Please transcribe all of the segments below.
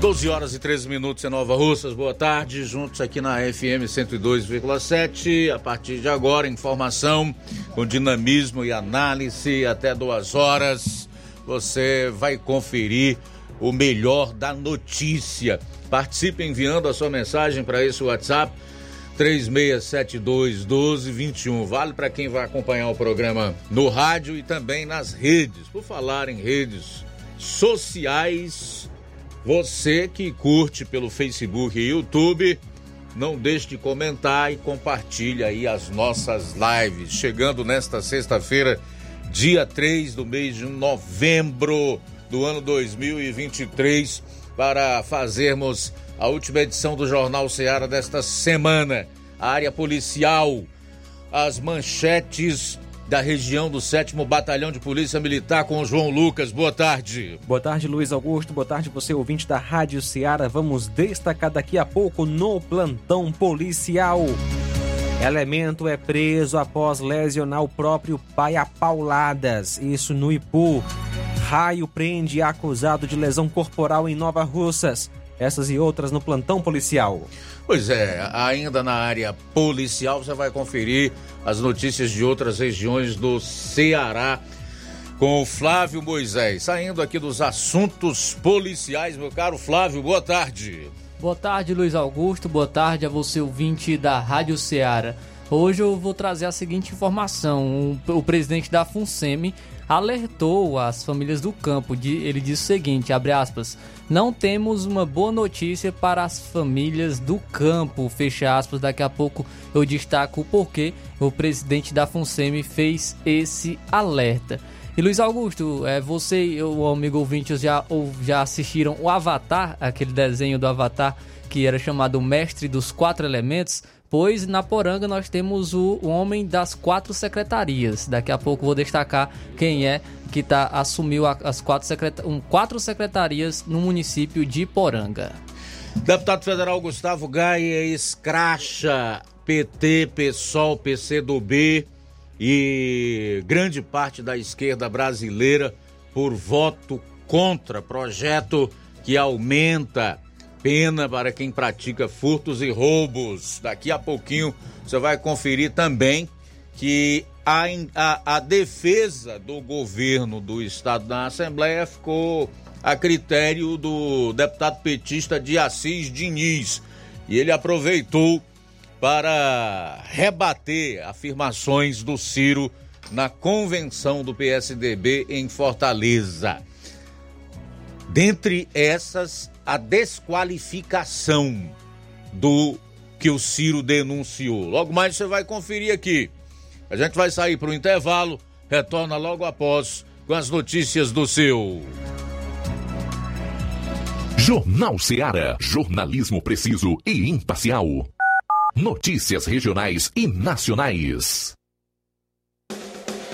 12 horas e 13 minutos em Nova Russas. Boa tarde, juntos aqui na FM 102,7. A partir de agora, informação com dinamismo e análise até duas horas. Você vai conferir o melhor da notícia. Participe enviando a sua mensagem para esse WhatsApp 3672 1221. Vale para quem vai acompanhar o programa no rádio e também nas redes. Por falar em redes sociais você que curte pelo Facebook e YouTube, não deixe de comentar e compartilha aí as nossas lives. Chegando nesta sexta-feira, dia 3 do mês de novembro do ano 2023, para fazermos a última edição do Jornal Ceará desta semana. A área policial, as manchetes da região do 7 Batalhão de Polícia Militar com o João Lucas. Boa tarde. Boa tarde, Luiz Augusto. Boa tarde, você ouvinte da Rádio Ceará. Vamos destacar daqui a pouco no plantão policial. Elemento é preso após lesionar o próprio pai a pauladas. Isso no Ipu. Raio prende acusado de lesão corporal em Nova Russas. Essas e outras no plantão policial. Pois é, ainda na área policial você vai conferir as notícias de outras regiões do Ceará com o Flávio Moisés. Saindo aqui dos assuntos policiais, meu caro Flávio, boa tarde. Boa tarde, Luiz Augusto. Boa tarde a você, ouvinte da Rádio Ceará. Hoje eu vou trazer a seguinte informação: o, presidente da FUNSEMI alertou as famílias do campo. Ele disse o seguinte: abre aspas, não temos uma boa notícia para as famílias do campo. Fecha aspas. Daqui a pouco eu destaco o porquê o presidente da FUNSEMI fez esse alerta. E Luiz Augusto, é, você e o amigo ouvinte já, ou, já assistiram o Avatar, aquele desenho do Avatar que era chamado Mestre dos Quatro Elementos? Pois na Poranga nós temos o, o homem das quatro secretarias. Daqui a pouco vou destacar quem é que tá, assumiu as quatro, secreta um, quatro secretarias no município de Poranga. Deputado federal Gustavo Gaia escracha PT, PSOL, PCdoB e grande parte da esquerda brasileira por voto contra projeto que aumenta pena para quem pratica furtos e roubos. Daqui a pouquinho você vai conferir também que a, a, a defesa do governo do estado da Assembleia ficou a critério do deputado petista de Assis Diniz. E ele aproveitou para rebater afirmações do Ciro na convenção do PSDB em Fortaleza. Dentre essas, a desqualificação do que o Ciro denunciou. Logo mais você vai conferir aqui. A gente vai sair para o intervalo, retorna logo após com as notícias do seu. Jornal Ceará, jornalismo preciso e imparcial. Notícias regionais e nacionais.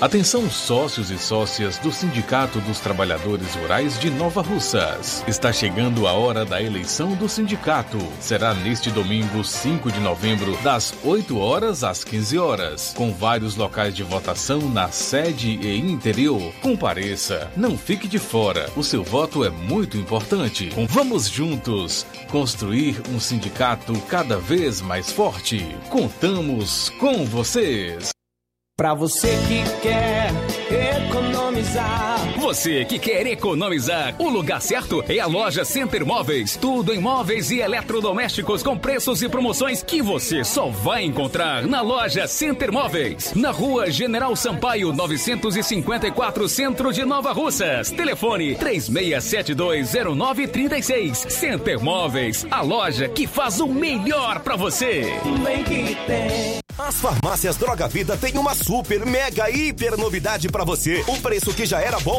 Atenção sócios e sócias do Sindicato dos Trabalhadores Rurais de Nova Russas. Está chegando a hora da eleição do sindicato. Será neste domingo, 5 de novembro, das 8 horas às 15 horas, com vários locais de votação na sede e interior. Compareça, não fique de fora. O seu voto é muito importante. Vamos juntos construir um sindicato cada vez mais forte. Contamos com vocês. Para você que quer economizar. Você que quer economizar, o lugar certo é a loja Center Móveis. Tudo em móveis e eletrodomésticos com preços e promoções que você só vai encontrar na loja Center Móveis. Na rua General Sampaio, 954, Centro de Nova Russas. Telefone 36720936. Center Móveis, a loja que faz o melhor para você. As farmácias Droga Vida têm uma super, mega, hiper novidade para você. Um preço que já era bom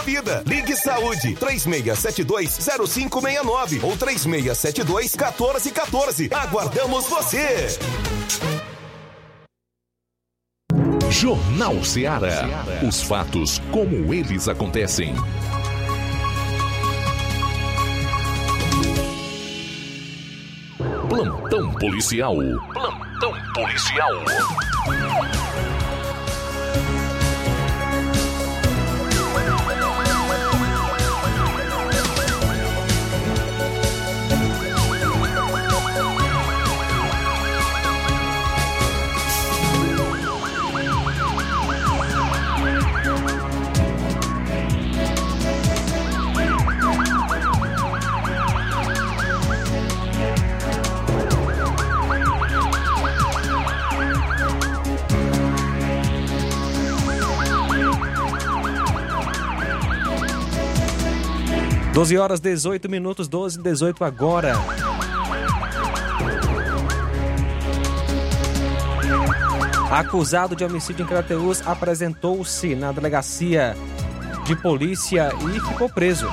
vida. Ligue Saúde 36720569 ou 36721414. Aguardamos você. Jornal Ceará. Os fatos como eles acontecem. Plantão policial. Plantão policial. 12 horas 18 minutos, 12 e 18 agora. Acusado de homicídio em Crateus apresentou-se na delegacia de polícia e ficou preso.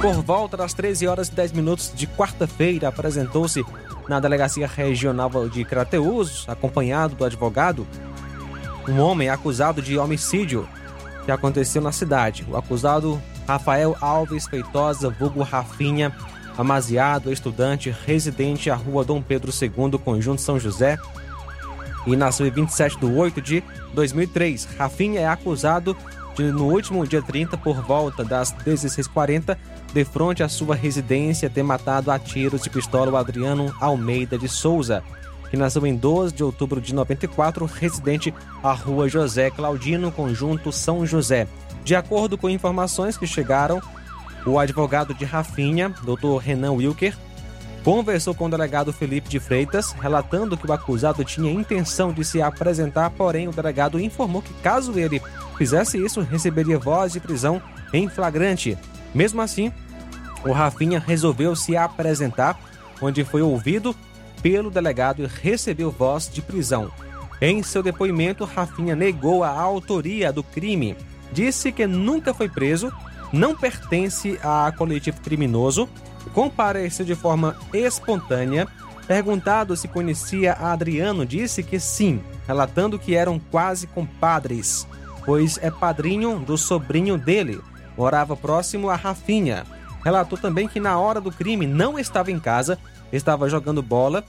Por volta das 13 horas e 10 minutos de quarta-feira, apresentou-se na delegacia regional de Crateus, acompanhado do advogado, um homem acusado de homicídio que aconteceu na cidade. O acusado Rafael Alves Feitosa, vulgo Rafinha, amaziado, estudante, residente à rua Dom Pedro II, Conjunto São José, e nasceu em 27 de 8 de 2003. Rafinha é acusado de, no último dia 30, por volta das 16h40, de frente à sua residência, ter matado a tiros de pistola o Adriano Almeida de Souza, que nasceu em 12 de outubro de 94, residente à rua José Claudino, Conjunto São José. De acordo com informações que chegaram, o advogado de Rafinha, Dr. Renan Wilker, conversou com o delegado Felipe de Freitas, relatando que o acusado tinha intenção de se apresentar, porém o delegado informou que caso ele fizesse isso, receberia voz de prisão em flagrante. Mesmo assim, o Rafinha resolveu se apresentar, onde foi ouvido pelo delegado e recebeu voz de prisão. Em seu depoimento, Rafinha negou a autoria do crime disse que nunca foi preso, não pertence a coletivo criminoso, compareceu de forma espontânea. Perguntado se conhecia Adriano, disse que sim, relatando que eram quase compadres, pois é padrinho do sobrinho dele. Morava próximo a Rafinha. Relatou também que na hora do crime não estava em casa, estava jogando bola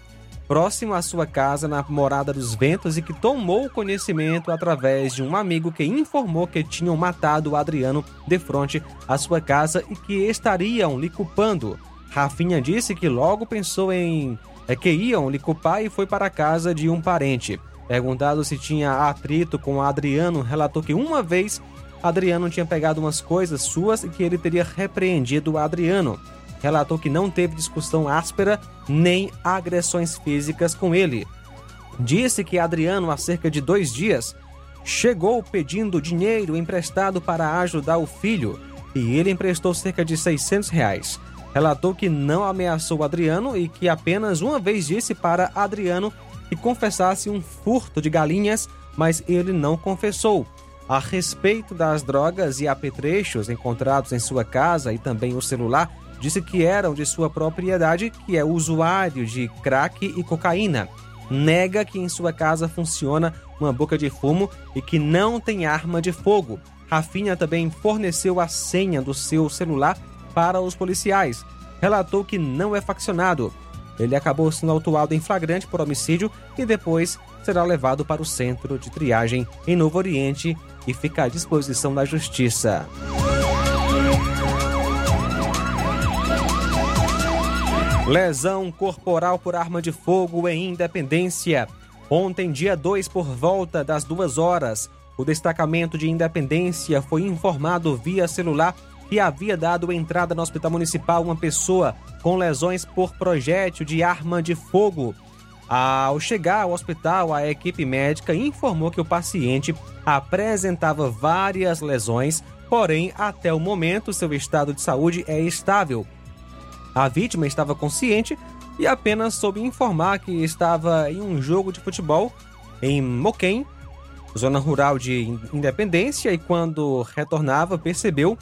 próximo à sua casa na Morada dos Ventos e que tomou conhecimento através de um amigo que informou que tinham matado o Adriano de frente à sua casa e que estariam lhe culpando. Rafinha disse que logo pensou em é, que iam lhe culpar e foi para a casa de um parente. Perguntado se tinha atrito com Adriano, relatou que uma vez Adriano tinha pegado umas coisas suas e que ele teria repreendido Adriano relatou que não teve discussão áspera nem agressões físicas com ele. Disse que Adriano, há cerca de dois dias, chegou pedindo dinheiro emprestado para ajudar o filho e ele emprestou cerca de 600 reais. Relatou que não ameaçou Adriano e que apenas uma vez disse para Adriano que confessasse um furto de galinhas, mas ele não confessou. A respeito das drogas e apetrechos encontrados em sua casa e também o celular, disse que eram de sua propriedade, que é usuário de crack e cocaína. Nega que em sua casa funciona uma boca de fumo e que não tem arma de fogo. Rafinha também forneceu a senha do seu celular para os policiais. Relatou que não é faccionado. Ele acabou sendo autuado em flagrante por homicídio e depois será levado para o centro de triagem em Novo Oriente e fica à disposição da justiça. Lesão corporal por arma de fogo em Independência. Ontem, dia 2, por volta das duas horas, o destacamento de Independência foi informado via celular que havia dado entrada no Hospital Municipal uma pessoa com lesões por projétil de arma de fogo. Ao chegar ao hospital, a equipe médica informou que o paciente apresentava várias lesões, porém, até o momento, seu estado de saúde é estável. A vítima estava consciente e apenas soube informar que estava em um jogo de futebol em Moquém, zona rural de Independência, e quando retornava percebeu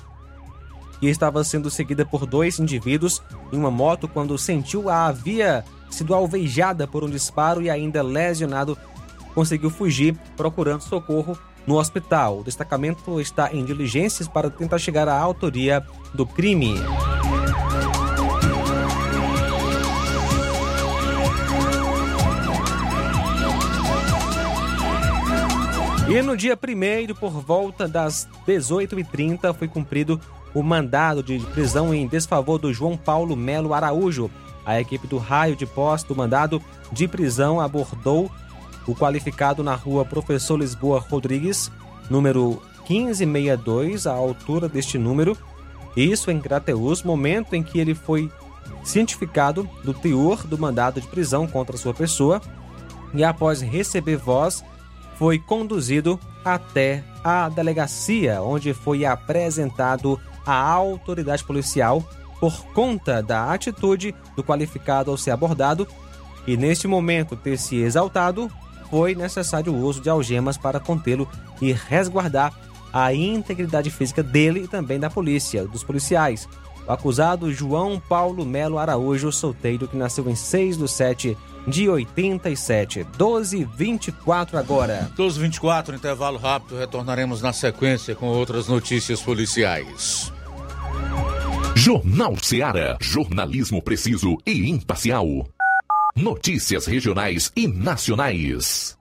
que estava sendo seguida por dois indivíduos em uma moto quando sentiu a havia sido alvejada por um disparo e ainda lesionado conseguiu fugir procurando socorro no hospital. O destacamento está em diligências para tentar chegar à autoria do crime. E no dia 1 por volta das 18h30, foi cumprido o mandado de prisão em desfavor do João Paulo Melo Araújo. A equipe do raio de posse do mandado de prisão abordou o qualificado na rua Professor Lisboa Rodrigues, número 1562, à altura deste número, isso em Crateus, momento em que ele foi cientificado do teor do mandado de prisão contra sua pessoa e após receber voz foi conduzido até a delegacia, onde foi apresentado à autoridade policial por conta da atitude do qualificado ao ser abordado e, neste momento, ter se exaltado, foi necessário o uso de algemas para contê-lo e resguardar a integridade física dele e também da polícia, dos policiais. O acusado João Paulo Melo Araújo, solteiro, que nasceu em 6 de 7 de 87. 12 24 agora. 12 24 intervalo rápido, retornaremos na sequência com outras notícias policiais. Jornal Ceará, jornalismo preciso e imparcial. Notícias regionais e nacionais.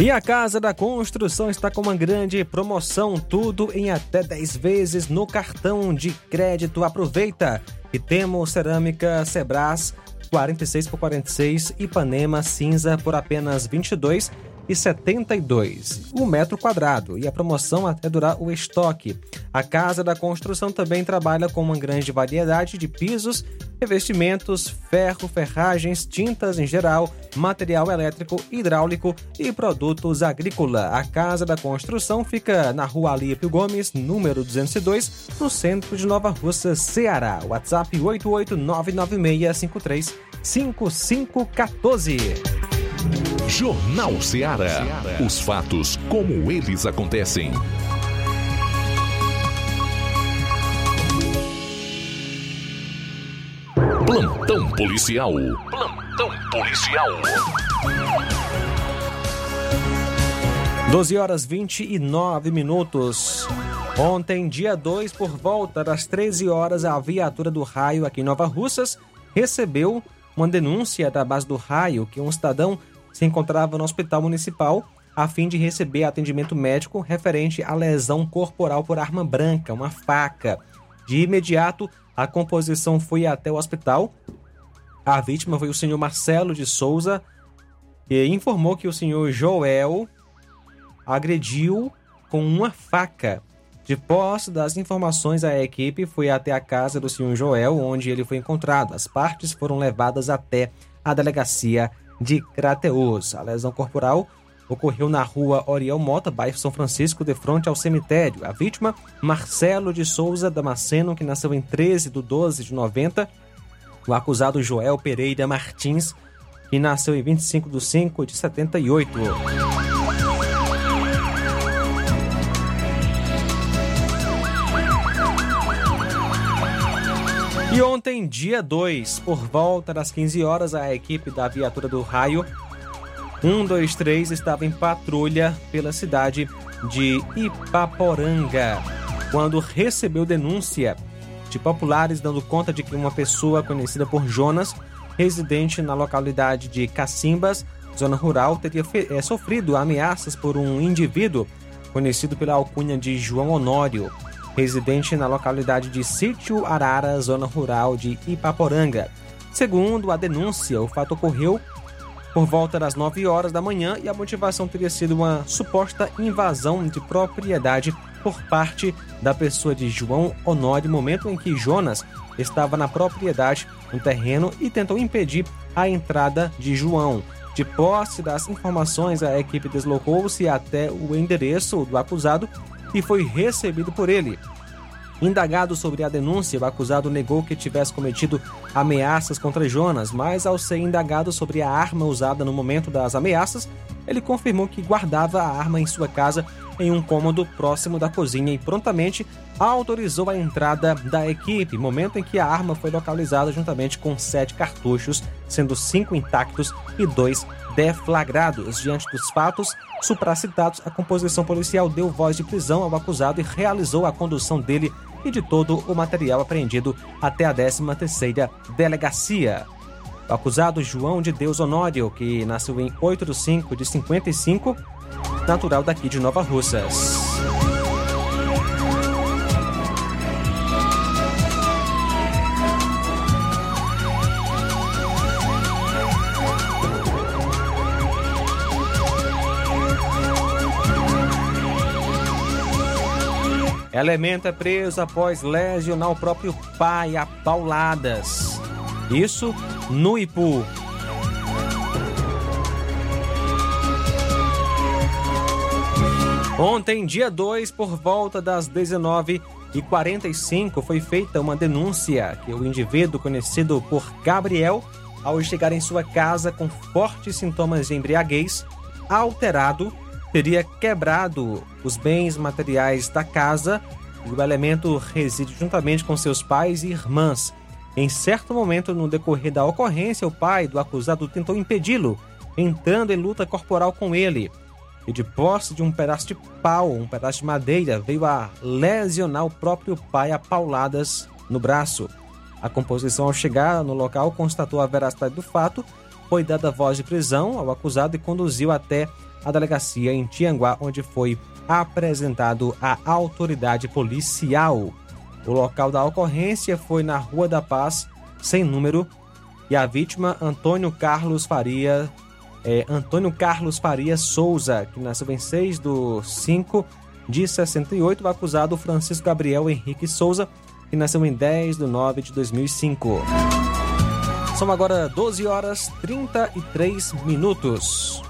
E a Casa da Construção está com uma grande promoção, tudo em até 10 vezes no cartão de crédito. Aproveita! E temos cerâmica Sebras 46 por 46, Ipanema cinza por apenas 22 e 72 o metro quadrado e a promoção até durar o estoque. A Casa da Construção também trabalha com uma grande variedade de pisos, revestimentos, ferro, ferragens, tintas em geral, material elétrico, hidráulico e produtos agrícola. A Casa da Construção fica na Rua Alípio Gomes, número 202, no centro de Nova Russa, Ceará. WhatsApp 8899653 5514. Jornal Ceará. Os fatos como eles acontecem. Plantão policial. Plantão policial. 12 horas 29 minutos. Ontem, dia 2, por volta das 13 horas, a viatura do raio aqui em Nova Russas recebeu uma denúncia da base do raio que um cidadão se encontrava no hospital municipal a fim de receber atendimento médico referente à lesão corporal por arma branca, uma faca. De imediato, a composição foi até o hospital. A vítima foi o senhor Marcelo de Souza, que informou que o senhor Joel agrediu com uma faca. De posse das informações, a equipe foi até a casa do senhor Joel, onde ele foi encontrado. As partes foram levadas até a delegacia de Crateus. A lesão corporal ocorreu na rua Oriel Mota, bairro São Francisco, de frente ao cemitério. A vítima, Marcelo de Souza Damasceno, que nasceu em 13 de 12 de 90. O acusado Joel Pereira Martins, que nasceu em 25 de 5 de 78. E ontem, dia 2, por volta das 15 horas, a equipe da viatura do raio 123 estava em patrulha pela cidade de Ipaporanga, quando recebeu denúncia de populares dando conta de que uma pessoa conhecida por Jonas, residente na localidade de Cacimbas, zona rural, teria é, sofrido ameaças por um indivíduo conhecido pela alcunha de João Honório residente na localidade de Sítio Arara, zona rural de Ipaporanga. Segundo a denúncia, o fato ocorreu por volta das 9 horas da manhã e a motivação teria sido uma suposta invasão de propriedade por parte da pessoa de João Honório, momento em que Jonas estava na propriedade, no terreno, e tentou impedir a entrada de João. De posse das informações, a equipe deslocou-se até o endereço do acusado e foi recebido por ele. Indagado sobre a denúncia, o acusado negou que tivesse cometido ameaças contra Jonas, mas ao ser indagado sobre a arma usada no momento das ameaças, ele confirmou que guardava a arma em sua casa em um cômodo próximo da cozinha e prontamente autorizou a entrada da equipe, momento em que a arma foi localizada juntamente com sete cartuchos, sendo cinco intactos e dois deflagrados. Diante dos fatos supracitados, a composição policial deu voz de prisão ao acusado e realizou a condução dele e de todo o material apreendido até a 13ª delegacia. O acusado João de Deus Honório, que nasceu em 8 de 5 de 55, natural daqui de Nova Russas. Elemento é preso após lesionar o próprio pai a pauladas. Isso no Ipu. Ontem, dia 2, por volta das 19h45, foi feita uma denúncia que o indivíduo conhecido por Gabriel, ao chegar em sua casa com fortes sintomas de embriaguez, alterado, teria quebrado os bens materiais da casa e o elemento reside juntamente com seus pais e irmãs. Em certo momento, no decorrer da ocorrência, o pai do acusado tentou impedi-lo, entrando em luta corporal com ele e de posse de um pedaço de pau, um pedaço de madeira, veio a lesionar o próprio pai a pauladas no braço. A composição, ao chegar no local, constatou a veracidade do fato, foi dada voz de prisão ao acusado e conduziu até a delegacia em Tianguá, onde foi apresentado à autoridade policial. O local da ocorrência foi na Rua da Paz, sem número, e a vítima, Antônio Carlos Faria é, Antônio Carlos Faria Souza, que nasceu em 6 de 5 de 68, o acusado Francisco Gabriel Henrique Souza, que nasceu em 10 de 9 de 2005. São agora 12 horas 33 minutos.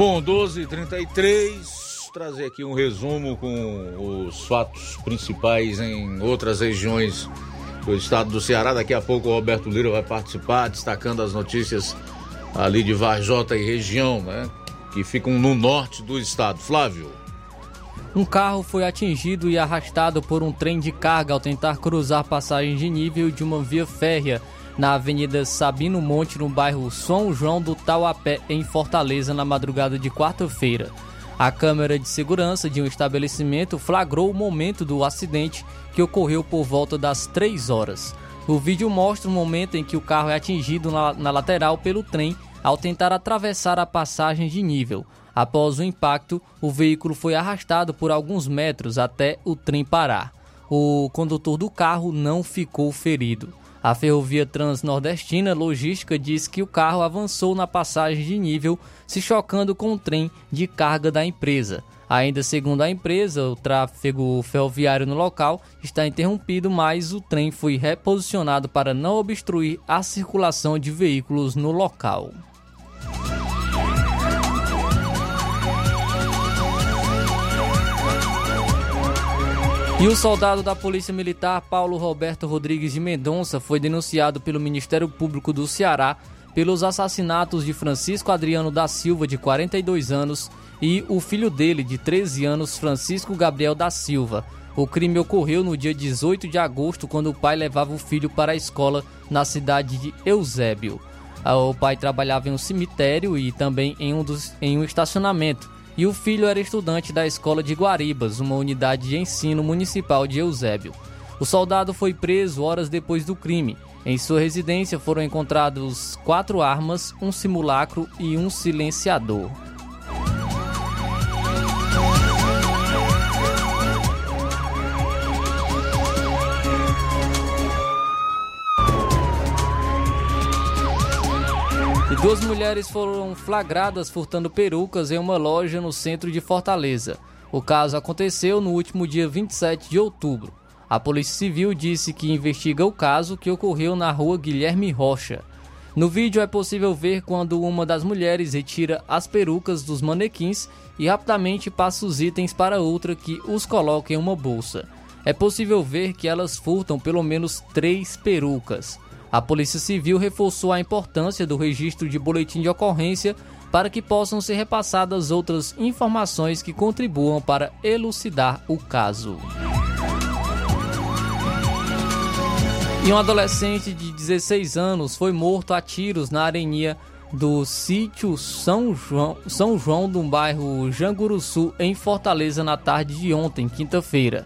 Bom, 12 33 trazer aqui um resumo com os fatos principais em outras regiões do estado do Ceará. Daqui a pouco o Roberto Lira vai participar, destacando as notícias ali de Varjota e região, né? Que ficam no norte do estado. Flávio. Um carro foi atingido e arrastado por um trem de carga ao tentar cruzar passagem de nível de uma via férrea na Avenida Sabino Monte, no bairro São João do Tauapé, em Fortaleza, na madrugada de quarta-feira. A câmera de segurança de um estabelecimento flagrou o momento do acidente que ocorreu por volta das 3 horas. O vídeo mostra o momento em que o carro é atingido na, na lateral pelo trem ao tentar atravessar a passagem de nível. Após o impacto, o veículo foi arrastado por alguns metros até o trem parar. O condutor do carro não ficou ferido. A Ferrovia Transnordestina Logística diz que o carro avançou na passagem de nível, se chocando com o trem de carga da empresa. Ainda segundo a empresa, o tráfego ferroviário no local está interrompido, mas o trem foi reposicionado para não obstruir a circulação de veículos no local. E o soldado da Polícia Militar Paulo Roberto Rodrigues de Mendonça foi denunciado pelo Ministério Público do Ceará pelos assassinatos de Francisco Adriano da Silva, de 42 anos, e o filho dele, de 13 anos, Francisco Gabriel da Silva. O crime ocorreu no dia 18 de agosto, quando o pai levava o filho para a escola na cidade de Eusébio. Ah, o pai trabalhava em um cemitério e também em um, dos, em um estacionamento, e o filho era estudante da escola de Guaribas, uma unidade de ensino municipal de Eusébio. O soldado foi preso horas depois do crime. Em sua residência foram encontrados quatro armas, um simulacro e um silenciador. Duas mulheres foram flagradas furtando perucas em uma loja no centro de Fortaleza. O caso aconteceu no último dia 27 de outubro. A Polícia Civil disse que investiga o caso que ocorreu na rua Guilherme Rocha. No vídeo é possível ver quando uma das mulheres retira as perucas dos manequins e rapidamente passa os itens para outra que os coloca em uma bolsa. É possível ver que elas furtam pelo menos três perucas. A Polícia Civil reforçou a importância do registro de boletim de ocorrência para que possam ser repassadas outras informações que contribuam para elucidar o caso. E um adolescente de 16 anos foi morto a tiros na areninha do sítio São João, São João do bairro Janguruçu, em Fortaleza, na tarde de ontem, quinta-feira.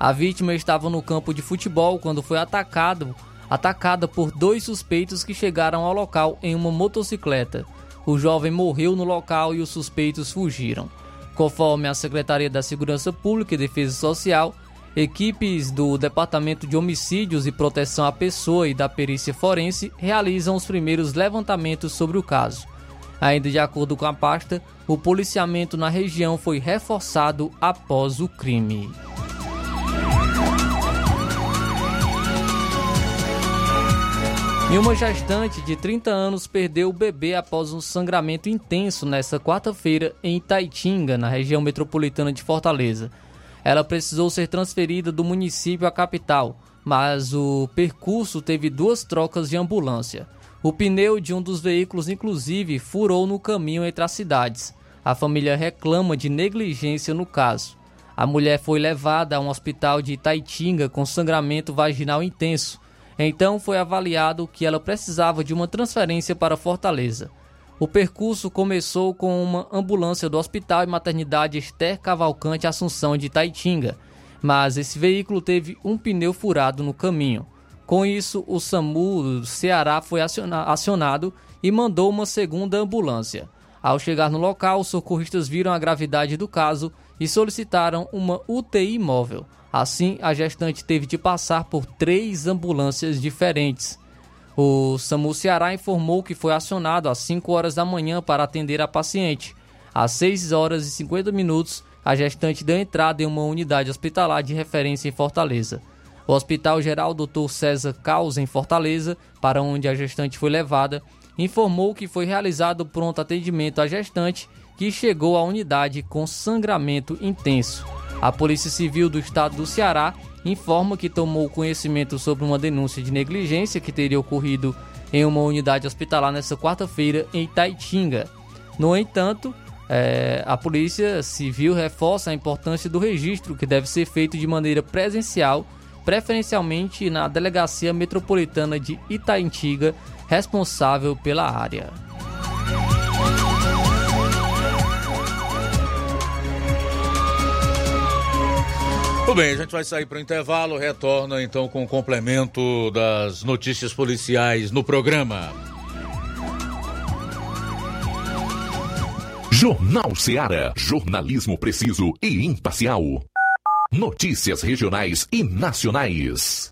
A vítima estava no campo de futebol quando foi atacado atacada por dois suspeitos que chegaram ao local em uma motocicleta. O jovem morreu no local e os suspeitos fugiram. Conforme a Secretaria da Segurança Pública e Defesa Social, equipes do Departamento de Homicídios e Proteção à Pessoa e da Perícia Forense realizam os primeiros levantamentos sobre o caso. Ainda de acordo com a pasta, o policiamento na região foi reforçado após o crime. E uma gestante de 30 anos perdeu o bebê após um sangramento intenso nesta quarta-feira em Itaitinga, na região metropolitana de Fortaleza. Ela precisou ser transferida do município à capital, mas o percurso teve duas trocas de ambulância. O pneu de um dos veículos, inclusive, furou no caminho entre as cidades. A família reclama de negligência no caso. A mulher foi levada a um hospital de Itaitinga com sangramento vaginal intenso. Então foi avaliado que ela precisava de uma transferência para Fortaleza. O percurso começou com uma ambulância do Hospital e Maternidade Esther Cavalcante Assunção de Itaitinga, mas esse veículo teve um pneu furado no caminho. Com isso, o SAMU do Ceará foi acionado e mandou uma segunda ambulância. Ao chegar no local, os socorristas viram a gravidade do caso e solicitaram uma UTI móvel. Assim, a gestante teve de passar por três ambulâncias diferentes. O SAMU Ceará informou que foi acionado às 5 horas da manhã para atender a paciente. Às 6 horas e 50 minutos, a gestante deu entrada em uma unidade hospitalar de referência em Fortaleza. O Hospital Geral Dr. César Caos, em Fortaleza, para onde a gestante foi levada, informou que foi realizado pronto atendimento à gestante que chegou à unidade com sangramento intenso. A Polícia Civil do Estado do Ceará informa que tomou conhecimento sobre uma denúncia de negligência que teria ocorrido em uma unidade hospitalar nesta quarta-feira em Itaitinga. No entanto, é, a Polícia Civil reforça a importância do registro que deve ser feito de maneira presencial, preferencialmente na Delegacia Metropolitana de Itaitinga, responsável pela área. Tudo bem, a gente vai sair para o intervalo, retorna então com o complemento das notícias policiais no programa. Jornal Seara. Jornalismo preciso e imparcial. Notícias regionais e nacionais.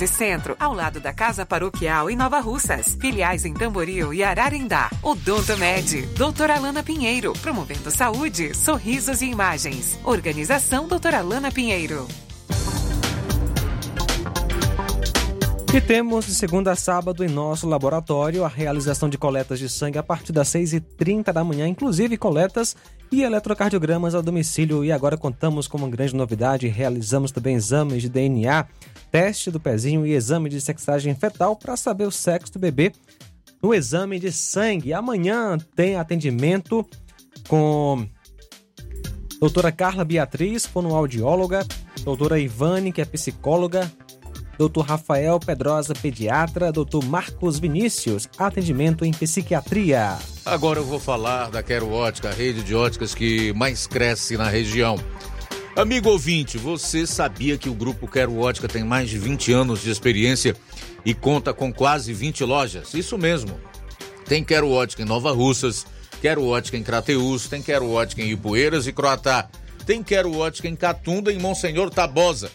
13 Centro, ao lado da Casa Paroquial em Nova Russas. Filiais em Tamboril e Ararindá. Odonto Med, doutora Alana Pinheiro, promovendo saúde, sorrisos e imagens. Organização doutora Alana Pinheiro. E temos de segunda a sábado em nosso laboratório a realização de coletas de sangue a partir das 6h30 da manhã, inclusive coletas e eletrocardiogramas ao domicílio. E agora contamos com uma grande novidade: realizamos também exames de DNA teste do pezinho e exame de sexagem fetal para saber o sexo do bebê no exame de sangue. Amanhã tem atendimento com doutora Carla Beatriz, fonoaudióloga, doutora Ivane, que é psicóloga, doutor Rafael Pedrosa, pediatra, doutor Marcos Vinícius, atendimento em psiquiatria. Agora eu vou falar da Quero Ótica, a rede de óticas que mais cresce na região. Amigo ouvinte, você sabia que o Grupo Quero Ótica tem mais de 20 anos de experiência e conta com quase 20 lojas? Isso mesmo. Tem Quero Ótica em Nova Russas, Quero Ótica em Crateus, tem Quero Ótica em Ipueiras e Croatá. Tem Quero Ótica em Catunda e Monsenhor Tabosa.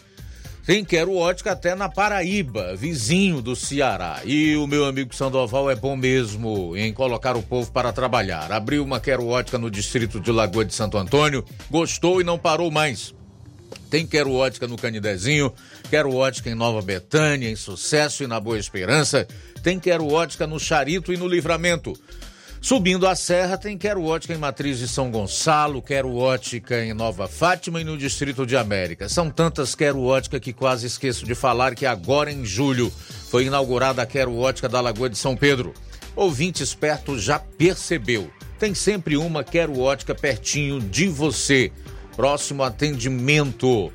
Tem Quero Ótica até na Paraíba, vizinho do Ceará. E o meu amigo Sandoval é bom mesmo em colocar o povo para trabalhar. Abriu uma Quero Ótica no distrito de Lagoa de Santo Antônio, gostou e não parou mais. Tem Quero Ótica no Canidezinho, Quero Ótica em Nova Betânia, em Sucesso e na Boa Esperança. Tem Quero Ótica no Charito e no Livramento. Subindo a serra tem Quero Ótica em Matriz de São Gonçalo, Quero Ótica em Nova Fátima e no Distrito de América. São tantas Quero Ótica que quase esqueço de falar que agora em julho foi inaugurada a Quero Ótica da Lagoa de São Pedro. Ouvinte esperto já percebeu. Tem sempre uma Quero Ótica pertinho de você. Próximo atendimento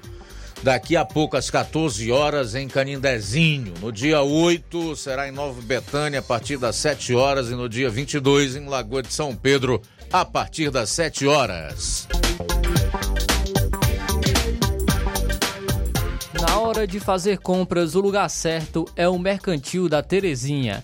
daqui a pouco às 14 horas em Canindezinho. No dia 8 será em Nova Betânia a partir das 7 horas e no dia 22 em Lagoa de São Pedro a partir das 7 horas. Na hora de fazer compras, o lugar certo é o Mercantil da Terezinha.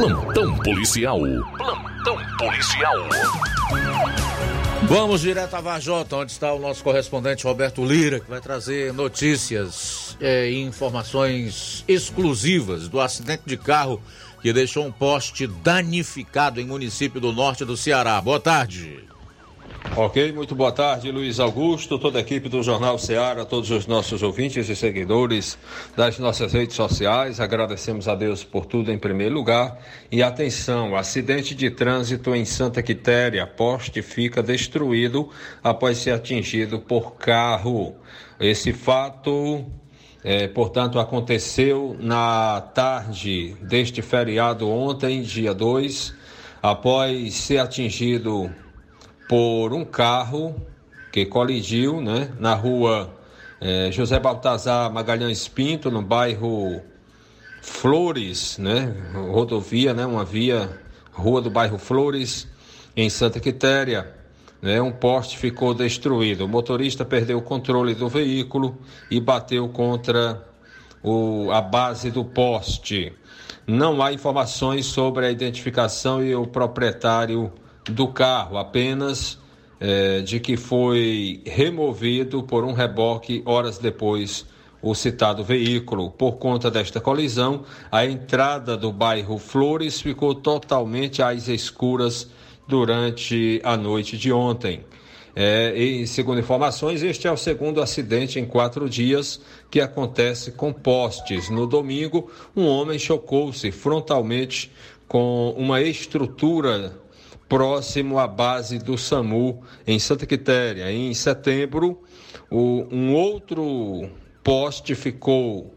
Plantão policial. Plantão policial. Vamos direto a Vajota, onde está o nosso correspondente Roberto Lira, que vai trazer notícias eh, e informações exclusivas do acidente de carro que deixou um poste danificado em município do norte do Ceará. Boa tarde. Ok, muito boa tarde, Luiz Augusto, toda a equipe do Jornal Ceará, todos os nossos ouvintes e seguidores das nossas redes sociais. Agradecemos a Deus por tudo em primeiro lugar. E atenção, acidente de trânsito em Santa Quitéria, poste fica destruído após ser atingido por carro. Esse fato é, portanto, aconteceu na tarde deste feriado ontem, dia 2, após ser atingido por um carro que colidiu né, na rua é, José Baltazar Magalhães Pinto, no bairro Flores, né, rodovia, né, uma via, rua do bairro Flores, em Santa Quitéria. Né, um poste ficou destruído. O motorista perdeu o controle do veículo e bateu contra o, a base do poste. Não há informações sobre a identificação e o proprietário do carro, apenas é, de que foi removido por um reboque horas depois o citado veículo. Por conta desta colisão, a entrada do bairro Flores ficou totalmente às escuras durante a noite de ontem. É, e segundo informações, este é o segundo acidente em quatro dias que acontece com postes. No domingo, um homem chocou-se frontalmente com uma estrutura próximo à base do SAMU em Santa Quitéria. Em setembro, o, um outro poste ficou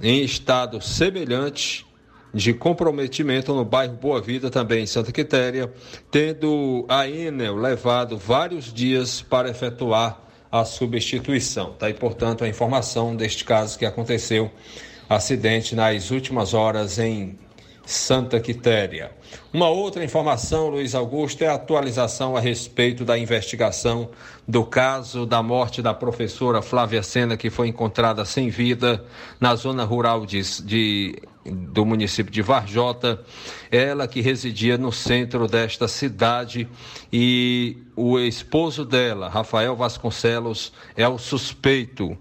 em estado semelhante de comprometimento no bairro Boa Vida, também em Santa Quitéria, tendo a Enel levado vários dias para efetuar a substituição. Tá? E, portanto, a informação deste caso que aconteceu, acidente nas últimas horas em Santa Quitéria. Uma outra informação, Luiz Augusto, é a atualização a respeito da investigação do caso da morte da professora Flávia Sena, que foi encontrada sem vida na zona rural de, de do município de Varjota, ela que residia no centro desta cidade e o esposo dela, Rafael Vasconcelos, é o suspeito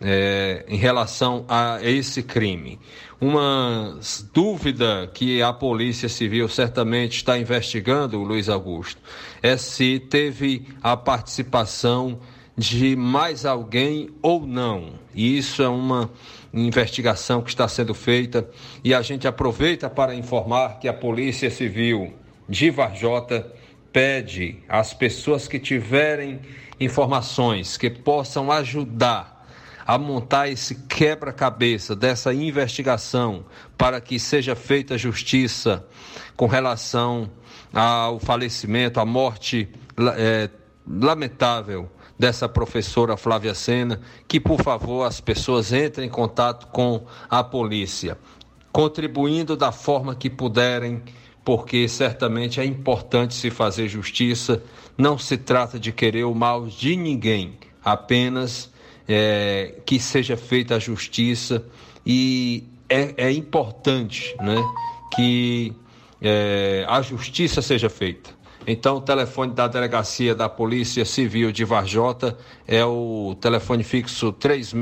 é, em relação a esse crime. Uma dúvida que a Polícia Civil certamente está investigando, Luiz Augusto, é se teve a participação de mais alguém ou não. E isso é uma investigação que está sendo feita e a gente aproveita para informar que a Polícia Civil de Varjota pede às pessoas que tiverem informações que possam ajudar a montar esse quebra-cabeça dessa investigação para que seja feita justiça com relação ao falecimento, à morte é, lamentável dessa professora Flávia Sena, que por favor as pessoas entrem em contato com a polícia, contribuindo da forma que puderem, porque certamente é importante se fazer justiça. Não se trata de querer o mal de ninguém, apenas é, que seja feita a justiça e é, é importante né, que é, a justiça seja feita. Então, o telefone da delegacia da Polícia Civil de Varjota é o telefone fixo 36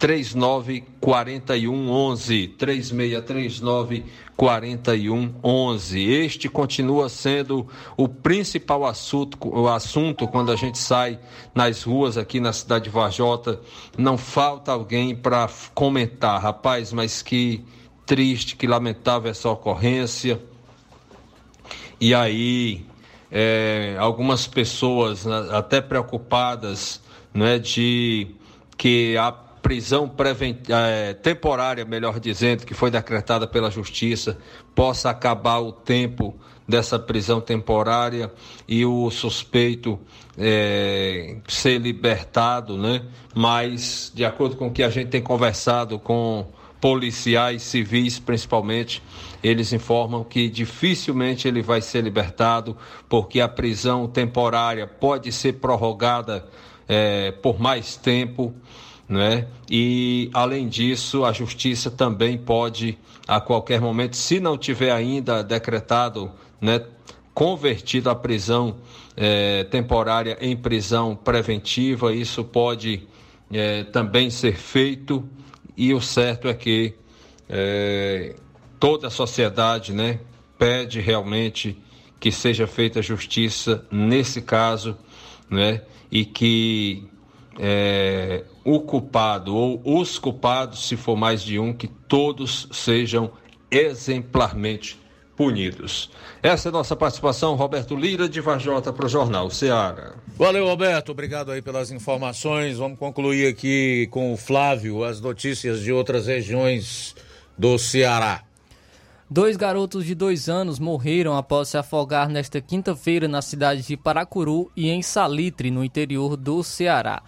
39 41 11 3639 41 11. Este continua sendo o principal assunto, o assunto quando a gente sai nas ruas aqui na cidade de Varjota. Não falta alguém para comentar, rapaz, mas que triste, que lamentável essa ocorrência. E aí, é, algumas pessoas né, até preocupadas né, de que a prisão é, temporária, melhor dizendo, que foi decretada pela Justiça, possa acabar o tempo dessa prisão temporária e o suspeito é, ser libertado, né? Mas, de acordo com o que a gente tem conversado com policiais civis, principalmente, eles informam que dificilmente ele vai ser libertado, porque a prisão temporária pode ser prorrogada é, por mais tempo né? E além disso, a justiça também pode a qualquer momento, se não tiver ainda decretado, né, convertido a prisão é, temporária em prisão preventiva, isso pode é, também ser feito. E o certo é que é, toda a sociedade, né, pede realmente que seja feita justiça nesse caso, né, e que é, o culpado ou os culpados, se for mais de um, que todos sejam exemplarmente punidos. Essa é a nossa participação, Roberto Lira de Vajota para o Jornal Ceará. Valeu, Roberto. Obrigado aí pelas informações. Vamos concluir aqui com o Flávio as notícias de outras regiões do Ceará. Dois garotos de dois anos morreram após se afogar nesta quinta-feira na cidade de Paracuru e em Salitre, no interior do Ceará.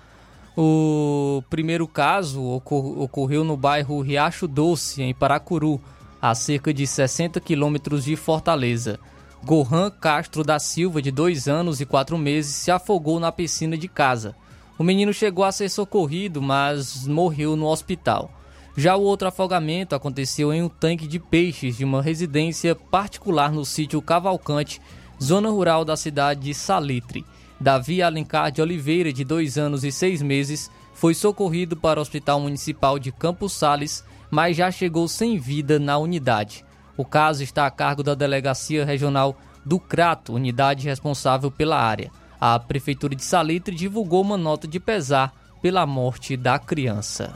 O primeiro caso ocorreu no bairro Riacho Doce, em Paracuru, a cerca de 60 quilômetros de Fortaleza. Gohan Castro da Silva, de dois anos e quatro meses, se afogou na piscina de casa. O menino chegou a ser socorrido, mas morreu no hospital. Já o outro afogamento aconteceu em um tanque de peixes de uma residência particular no sítio Cavalcante, zona rural da cidade de Salitre. Davi Alencar de Oliveira, de dois anos e seis meses, foi socorrido para o Hospital Municipal de Campos Sales, mas já chegou sem vida na unidade. O caso está a cargo da Delegacia Regional do Crato, unidade responsável pela área. A Prefeitura de Salitre divulgou uma nota de pesar pela morte da criança.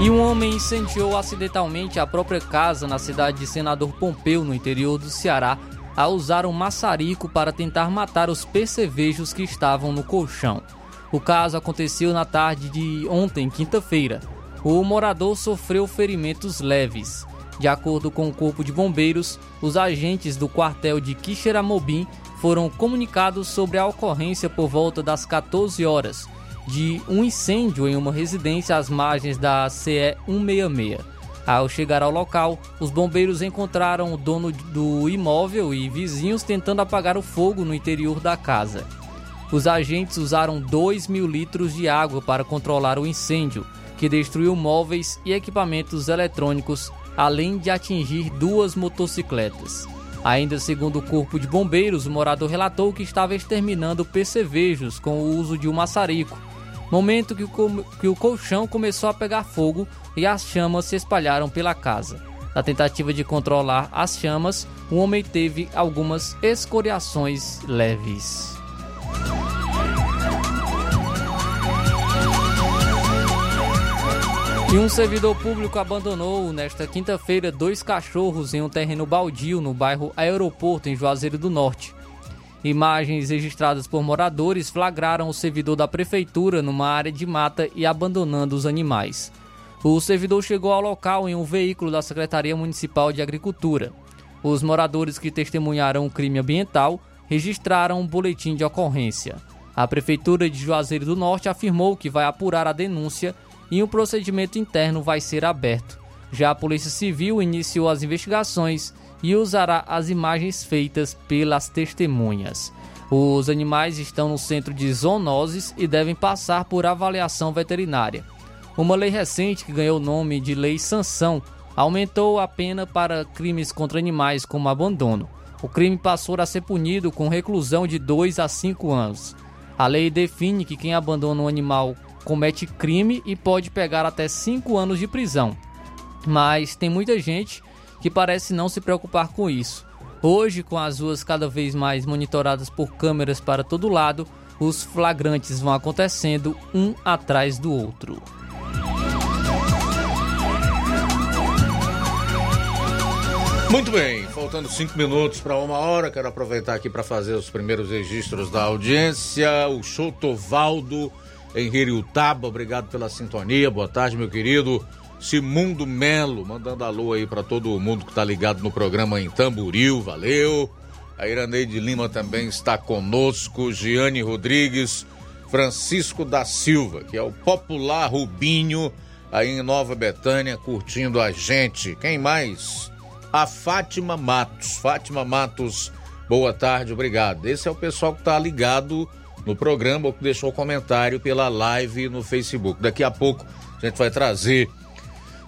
E um homem incendiou acidentalmente a própria casa na cidade de Senador Pompeu, no interior do Ceará, ao usar um maçarico para tentar matar os percevejos que estavam no colchão. O caso aconteceu na tarde de ontem, quinta-feira. O morador sofreu ferimentos leves. De acordo com o Corpo de Bombeiros, os agentes do quartel de Quixeramobim foram comunicados sobre a ocorrência por volta das 14 horas de um incêndio em uma residência às margens da CE 166. Ao chegar ao local, os bombeiros encontraram o dono do imóvel e vizinhos tentando apagar o fogo no interior da casa. Os agentes usaram 2 mil litros de água para controlar o incêndio, que destruiu móveis e equipamentos eletrônicos, além de atingir duas motocicletas. Ainda segundo o Corpo de Bombeiros, o morador relatou que estava exterminando percevejos com o uso de um maçarico momento que o, que o colchão começou a pegar fogo e as chamas se espalharam pela casa. Na tentativa de controlar as chamas, o homem teve algumas escoriações leves. E um servidor público abandonou nesta quinta-feira dois cachorros em um terreno baldio no bairro Aeroporto, em Juazeiro do Norte. Imagens registradas por moradores flagraram o servidor da prefeitura numa área de mata e abandonando os animais. O servidor chegou ao local em um veículo da Secretaria Municipal de Agricultura. Os moradores que testemunharam o crime ambiental registraram um boletim de ocorrência. A Prefeitura de Juazeiro do Norte afirmou que vai apurar a denúncia e um procedimento interno vai ser aberto. Já a Polícia Civil iniciou as investigações e usará as imagens feitas pelas testemunhas. Os animais estão no centro de zoonoses e devem passar por avaliação veterinária. Uma lei recente que ganhou o nome de Lei Sanção aumentou a pena para crimes contra animais como abandono. O crime passou a ser punido com reclusão de 2 a 5 anos. A lei define que quem abandona um animal comete crime e pode pegar até 5 anos de prisão. Mas tem muita gente que parece não se preocupar com isso. Hoje, com as ruas cada vez mais monitoradas por câmeras para todo lado, os flagrantes vão acontecendo um atrás do outro. Muito bem, faltando cinco minutos para uma hora, quero aproveitar aqui para fazer os primeiros registros da audiência. O Chotovaldo em Hiriutaba, obrigado pela sintonia. Boa tarde, meu querido. Simundo Melo, mandando alô aí para todo mundo que tá ligado no programa em Tamburil, valeu. A Iraneide Lima também está conosco, Giane Rodrigues, Francisco da Silva, que é o popular Rubinho, aí em Nova Betânia, curtindo a gente. Quem mais? A Fátima Matos. Fátima Matos, boa tarde, obrigado. Esse é o pessoal que tá ligado no programa ou que deixou comentário pela live no Facebook. Daqui a pouco a gente vai trazer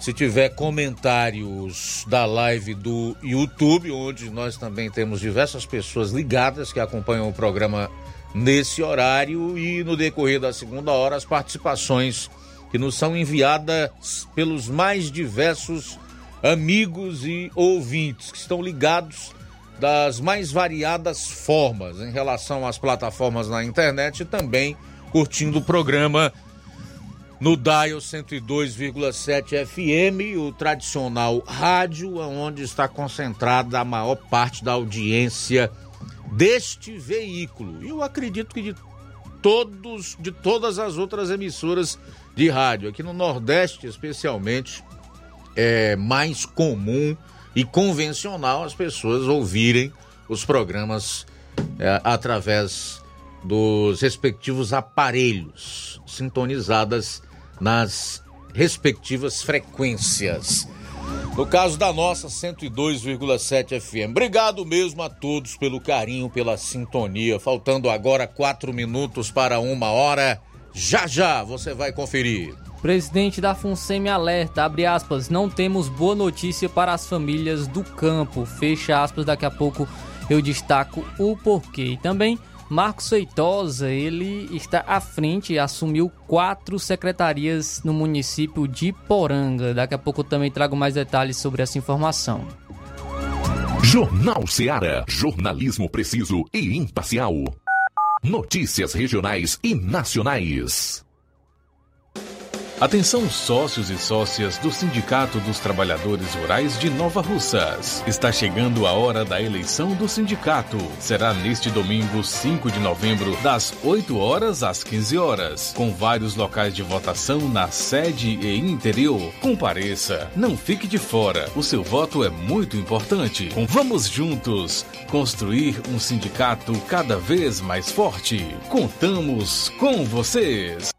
se tiver comentários da live do YouTube, onde nós também temos diversas pessoas ligadas que acompanham o programa nesse horário e no decorrer da segunda hora as participações que nos são enviadas pelos mais diversos amigos e ouvintes que estão ligados das mais variadas formas em relação às plataformas na internet e também curtindo o programa no Dial 102,7 FM, o tradicional rádio, onde está concentrada a maior parte da audiência deste veículo. E eu acredito que de todos, de todas as outras emissoras de rádio, aqui no Nordeste especialmente, é mais comum e convencional as pessoas ouvirem os programas é, através dos respectivos aparelhos sintonizadas nas respectivas frequências. No caso da nossa 102,7 FM. Obrigado mesmo a todos pelo carinho, pela sintonia. Faltando agora quatro minutos para uma hora. Já já você vai conferir. Presidente da FUNSEMI alerta, abre aspas, não temos boa notícia para as famílias do campo. Fecha aspas, daqui a pouco eu destaco o porquê. E também Marcos Feitosa, ele está à frente assumiu quatro secretarias no município de Poranga. Daqui a pouco eu também trago mais detalhes sobre essa informação. Jornal Seara. Jornalismo preciso e imparcial. Notícias regionais e nacionais. Atenção sócios e sócias do Sindicato dos Trabalhadores Rurais de Nova Russas. Está chegando a hora da eleição do sindicato. Será neste domingo, 5 de novembro, das 8 horas às 15 horas, com vários locais de votação na sede e interior. Compareça, não fique de fora. O seu voto é muito importante. Vamos juntos construir um sindicato cada vez mais forte. Contamos com vocês.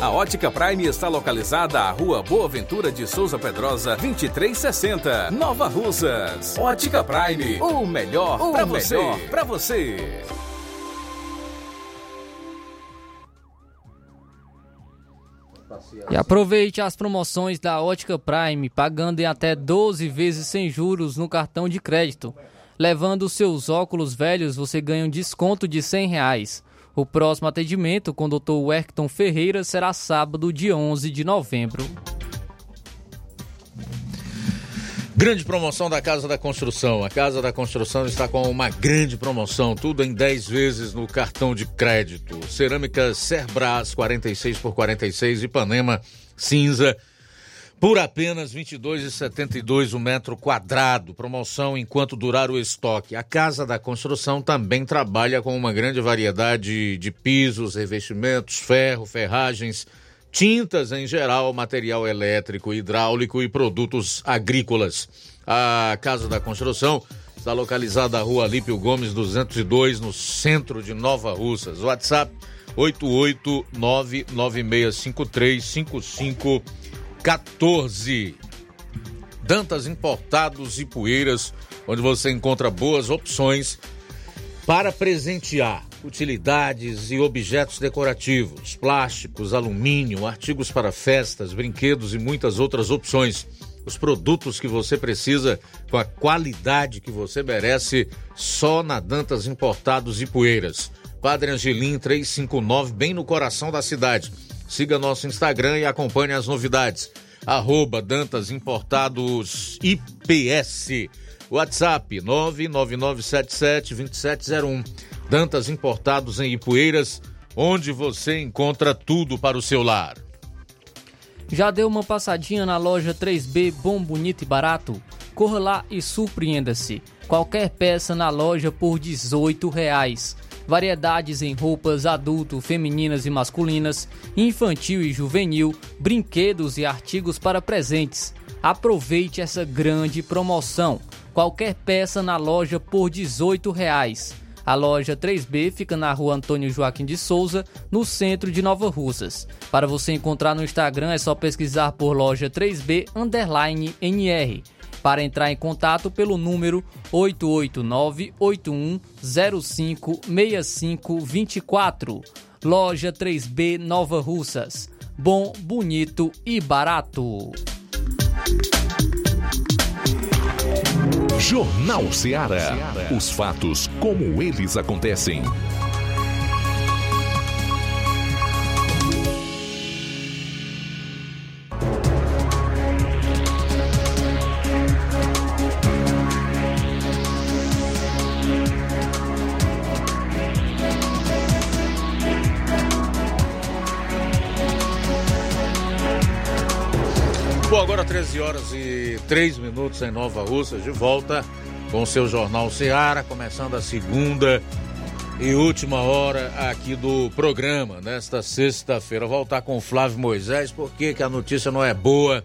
A Ótica Prime está localizada à Rua Boa Ventura de Souza Pedrosa, 2360, Nova Russas. Ótica Prime, o melhor para você. Pra você. E aproveite as promoções da Ótica Prime, pagando em até 12 vezes sem juros no cartão de crédito. Levando seus óculos velhos, você ganha um desconto de 100 reais. O próximo atendimento com o Dr. Werkton Ferreira será sábado, dia 11 de novembro. Grande promoção da Casa da Construção. A Casa da Construção está com uma grande promoção, tudo em 10 vezes no cartão de crédito. Cerâmica Cerbras 46 por 46 Ipanema cinza por apenas R$ 22,72 o metro quadrado. Promoção enquanto durar o estoque. A Casa da Construção também trabalha com uma grande variedade de pisos, revestimentos, ferro, ferragens, tintas em geral, material elétrico, hidráulico e produtos agrícolas. A Casa da Construção está localizada na rua Alípio Gomes 202, no centro de Nova Russas. WhatsApp 88996535514. Dantas Importados e Poeiras, onde você encontra boas opções para presentear utilidades e objetos decorativos, plásticos, alumínio, artigos para festas, brinquedos e muitas outras opções. Os produtos que você precisa com a qualidade que você merece só na Dantas Importados e Poeiras. Padre Angelim 359, bem no coração da cidade. Siga nosso Instagram e acompanhe as novidades. Arroba Dantas Importados IPS. WhatsApp 999772701. Dantas Importados em Ipueiras, onde você encontra tudo para o seu lar. Já deu uma passadinha na loja 3B Bom, Bonito e Barato? Corra lá e surpreenda-se. Qualquer peça na loja por 18 reais. Variedades em roupas adulto, femininas e masculinas, infantil e juvenil, brinquedos e artigos para presentes. Aproveite essa grande promoção. Qualquer peça na loja por 18 reais. A loja 3B fica na rua Antônio Joaquim de Souza, no centro de Nova Russas. Para você encontrar no Instagram é só pesquisar por loja 3B underline NR. Para entrar em contato pelo número 889-8105-6524. Loja 3B Nova Russas. Bom, bonito e barato. Jornal Ceará. Os fatos como eles acontecem. 13 horas e 3 minutos em Nova Russa, de volta com o seu Jornal Seara, começando a segunda e última hora aqui do programa, nesta sexta-feira. Voltar com o Flávio Moisés, porque que a notícia não é boa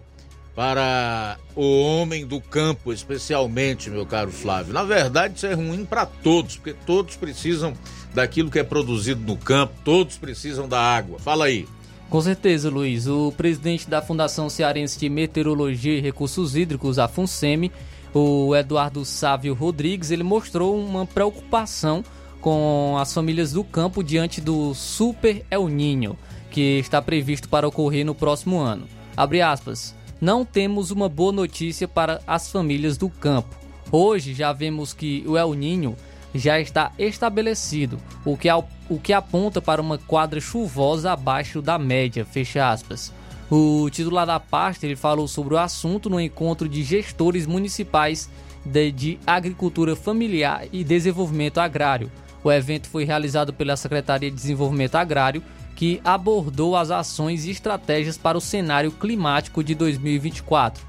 para o homem do campo, especialmente, meu caro Flávio. Na verdade, isso é ruim para todos, porque todos precisam daquilo que é produzido no campo, todos precisam da água. Fala aí. Com certeza, Luiz. O presidente da Fundação Cearense de Meteorologia e Recursos Hídricos, a FUNSEMI, o Eduardo Sávio Rodrigues, ele mostrou uma preocupação com as famílias do campo diante do Super El Ninho, que está previsto para ocorrer no próximo ano. Abre aspas. Não temos uma boa notícia para as famílias do campo. Hoje já vemos que o El Ninho já está estabelecido, o que, o que aponta para uma quadra chuvosa abaixo da média, fecha aspas. O titular da pasta ele falou sobre o assunto no encontro de gestores municipais de, de Agricultura Familiar e Desenvolvimento Agrário. O evento foi realizado pela Secretaria de Desenvolvimento Agrário, que abordou as ações e estratégias para o cenário climático de 2024.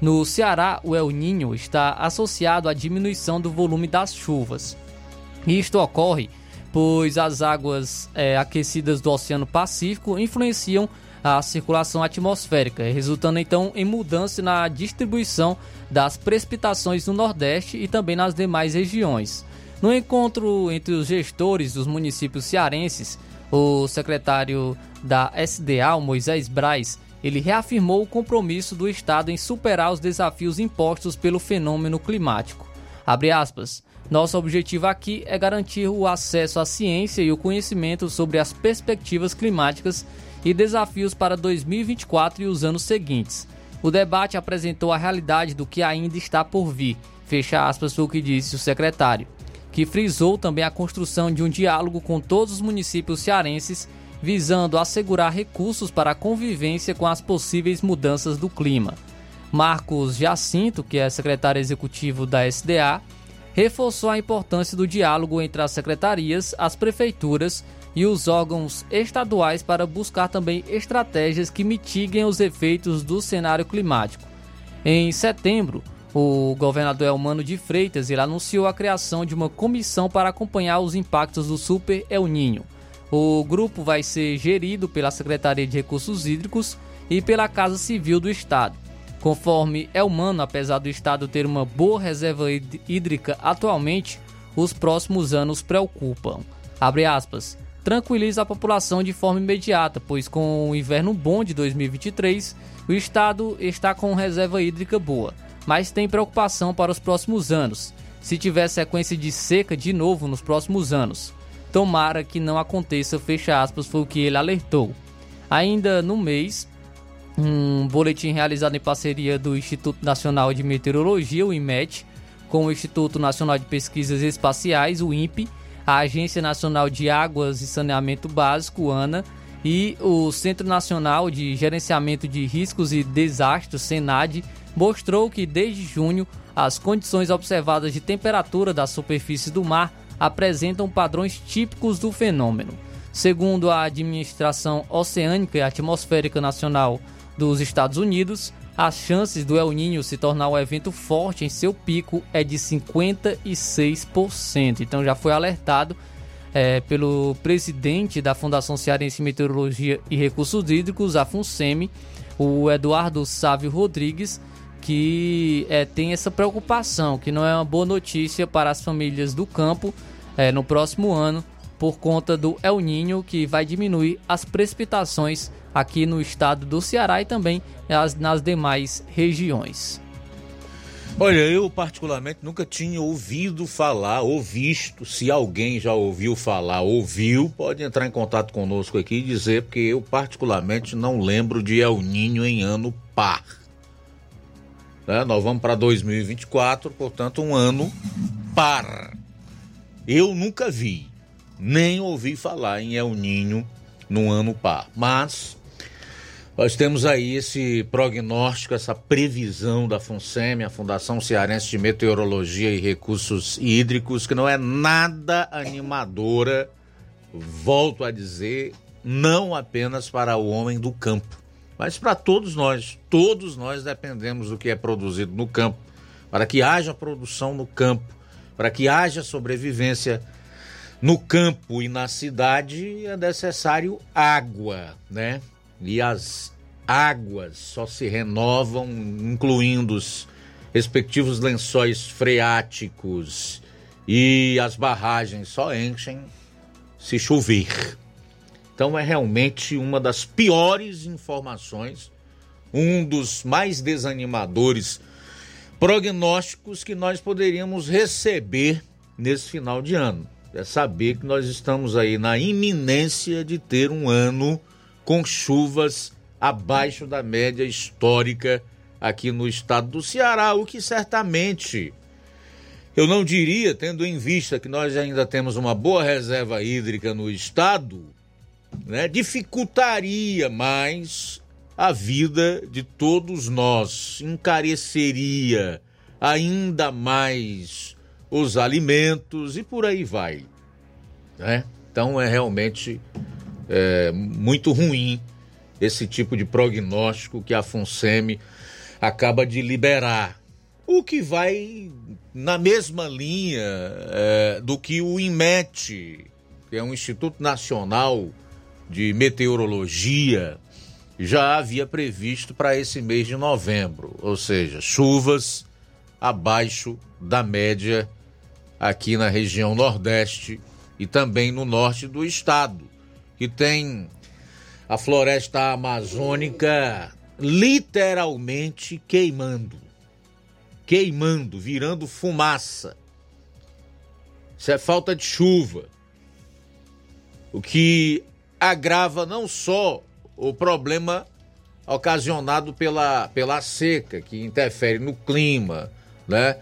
No Ceará, o El Ninho está associado à diminuição do volume das chuvas. Isto ocorre pois as águas é, aquecidas do Oceano Pacífico influenciam a circulação atmosférica, resultando então em mudança na distribuição das precipitações no Nordeste e também nas demais regiões. No encontro entre os gestores dos municípios cearenses, o secretário da SDA, Moisés Braz, ele reafirmou o compromisso do Estado em superar os desafios impostos pelo fenômeno climático. Abre aspas. Nosso objetivo aqui é garantir o acesso à ciência e o conhecimento sobre as perspectivas climáticas e desafios para 2024 e os anos seguintes. O debate apresentou a realidade do que ainda está por vir, fecha aspas o que disse o secretário, que frisou também a construção de um diálogo com todos os municípios cearenses, visando assegurar recursos para a convivência com as possíveis mudanças do clima. Marcos Jacinto, que é secretário executivo da SDA, reforçou a importância do diálogo entre as secretarias, as prefeituras e os órgãos estaduais para buscar também estratégias que mitiguem os efeitos do cenário climático. Em setembro, o governador Elmano de Freitas ele anunciou a criação de uma comissão para acompanhar os impactos do Super El Ninho. O grupo vai ser gerido pela Secretaria de Recursos Hídricos e pela Casa Civil do Estado. Conforme Elmano, apesar do estado ter uma boa reserva hídrica atualmente, os próximos anos preocupam. Aspas. Tranquiliza a população de forma imediata, pois com o inverno bom de 2023, o estado está com reserva hídrica boa, mas tem preocupação para os próximos anos. Se tiver sequência de seca de novo nos próximos anos, tomara que não aconteça, fecha aspas, foi o que ele alertou. Ainda no mês, um boletim realizado em parceria do Instituto Nacional de Meteorologia, o IMET, com o Instituto Nacional de Pesquisas Espaciais, o INPE, a Agência Nacional de Águas e Saneamento Básico, ANA, e o Centro Nacional de Gerenciamento de Riscos e Desastres, SENAD, mostrou que desde junho as condições observadas de temperatura da superfície do mar apresentam padrões típicos do fenômeno. Segundo a Administração Oceânica e Atmosférica Nacional dos Estados Unidos, as chances do El Ninho se tornar um evento forte em seu pico é de 56%. Então já foi alertado é, pelo presidente da Fundação Cearense Meteorologia e Recursos Hídricos, a FUNSEMI, o Eduardo Sávio Rodrigues, que é, tem essa preocupação, que não é uma boa notícia para as famílias do campo é, no próximo ano, por conta do El Ninho, que vai diminuir as precipitações aqui no estado do Ceará e também nas, demais regiões. Olha, eu particularmente nunca tinha ouvido falar ou visto. Se alguém já ouviu falar, ouviu, pode entrar em contato conosco aqui e dizer, porque eu particularmente não lembro de El Ninho em ano par. Né? Nós vamos para 2024, portanto, um ano par. Eu nunca vi, nem ouvi falar em El Ninho no ano par. Mas nós temos aí esse prognóstico, essa previsão da FUNSEMI, a Fundação Cearense de Meteorologia e Recursos Hídricos, que não é nada animadora, volto a dizer, não apenas para o homem do campo, mas para todos nós. Todos nós dependemos do que é produzido no campo, para que haja produção no campo, para que haja sobrevivência no campo e na cidade, é necessário água, né? e as águas só se renovam, incluindo os respectivos lençóis freáticos e as barragens só enchem se chover. Então é realmente uma das piores informações, um dos mais desanimadores prognósticos que nós poderíamos receber nesse final de ano. É saber que nós estamos aí na iminência de ter um ano com chuvas abaixo da média histórica aqui no estado do Ceará, o que certamente eu não diria, tendo em vista que nós ainda temos uma boa reserva hídrica no estado, né, dificultaria mais a vida de todos nós, encareceria ainda mais os alimentos e por aí vai. Né? Então é realmente é, muito ruim esse tipo de prognóstico que a FUNSEMI acaba de liberar. O que vai na mesma linha é, do que o INMET, que é um Instituto Nacional de Meteorologia, já havia previsto para esse mês de novembro, ou seja, chuvas abaixo da média aqui na região Nordeste e também no norte do estado que tem a floresta amazônica literalmente queimando. Queimando, virando fumaça. Isso é falta de chuva. O que agrava não só o problema ocasionado pela, pela seca, que interfere no clima, né?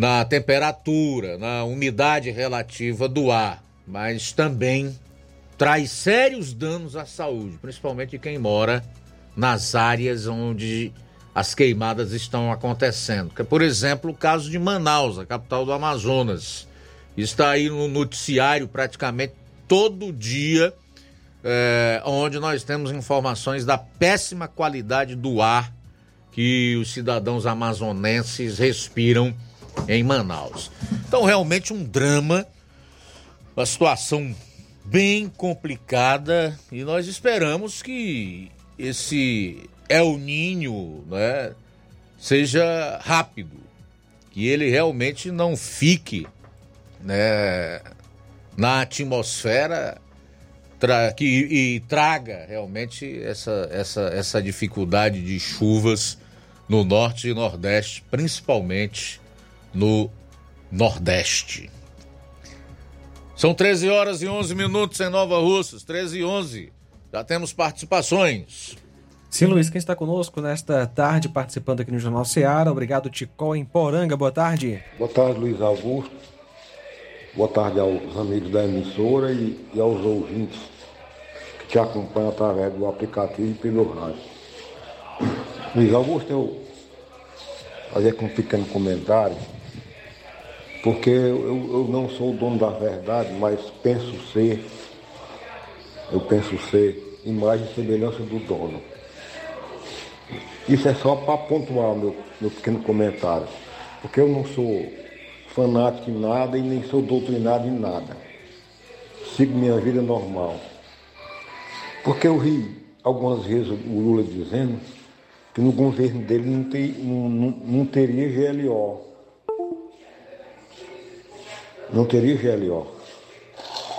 Na temperatura, na umidade relativa do ar, mas também traz sérios danos à saúde, principalmente quem mora nas áreas onde as queimadas estão acontecendo. Por exemplo, o caso de Manaus, a capital do Amazonas. Está aí no noticiário praticamente todo dia, é, onde nós temos informações da péssima qualidade do ar que os cidadãos amazonenses respiram em Manaus. Então, realmente um drama, uma situação bem complicada e nós esperamos que esse El Ninho né, seja rápido, que ele realmente não fique né, na atmosfera tra que, e traga realmente essa, essa, essa dificuldade de chuvas no norte e nordeste, principalmente no nordeste. São 13 horas e 11 minutos em Nova Russas, 13 e 11. Já temos participações. Sim, Luiz, quem está conosco nesta tarde, participando aqui no Jornal Seara. Obrigado, Ticol, em Poranga. Boa tarde. Boa tarde, Luiz Augusto. Boa tarde aos amigos da emissora e, e aos ouvintes que te acompanham através do aplicativo e pelo rádio. Luiz Augusto, eu fazer aqui um pequeno comentário porque eu, eu não sou o dono da verdade, mas penso ser, eu penso ser imagem e semelhança do dono. Isso é só para pontuar meu, meu pequeno comentário, porque eu não sou fanático em nada e nem sou doutrinado em nada. Sigo minha vida normal. Porque eu vi algumas vezes o Lula dizendo que no governo dele não, tem, não, não, não teria GLO. Não teria GLO.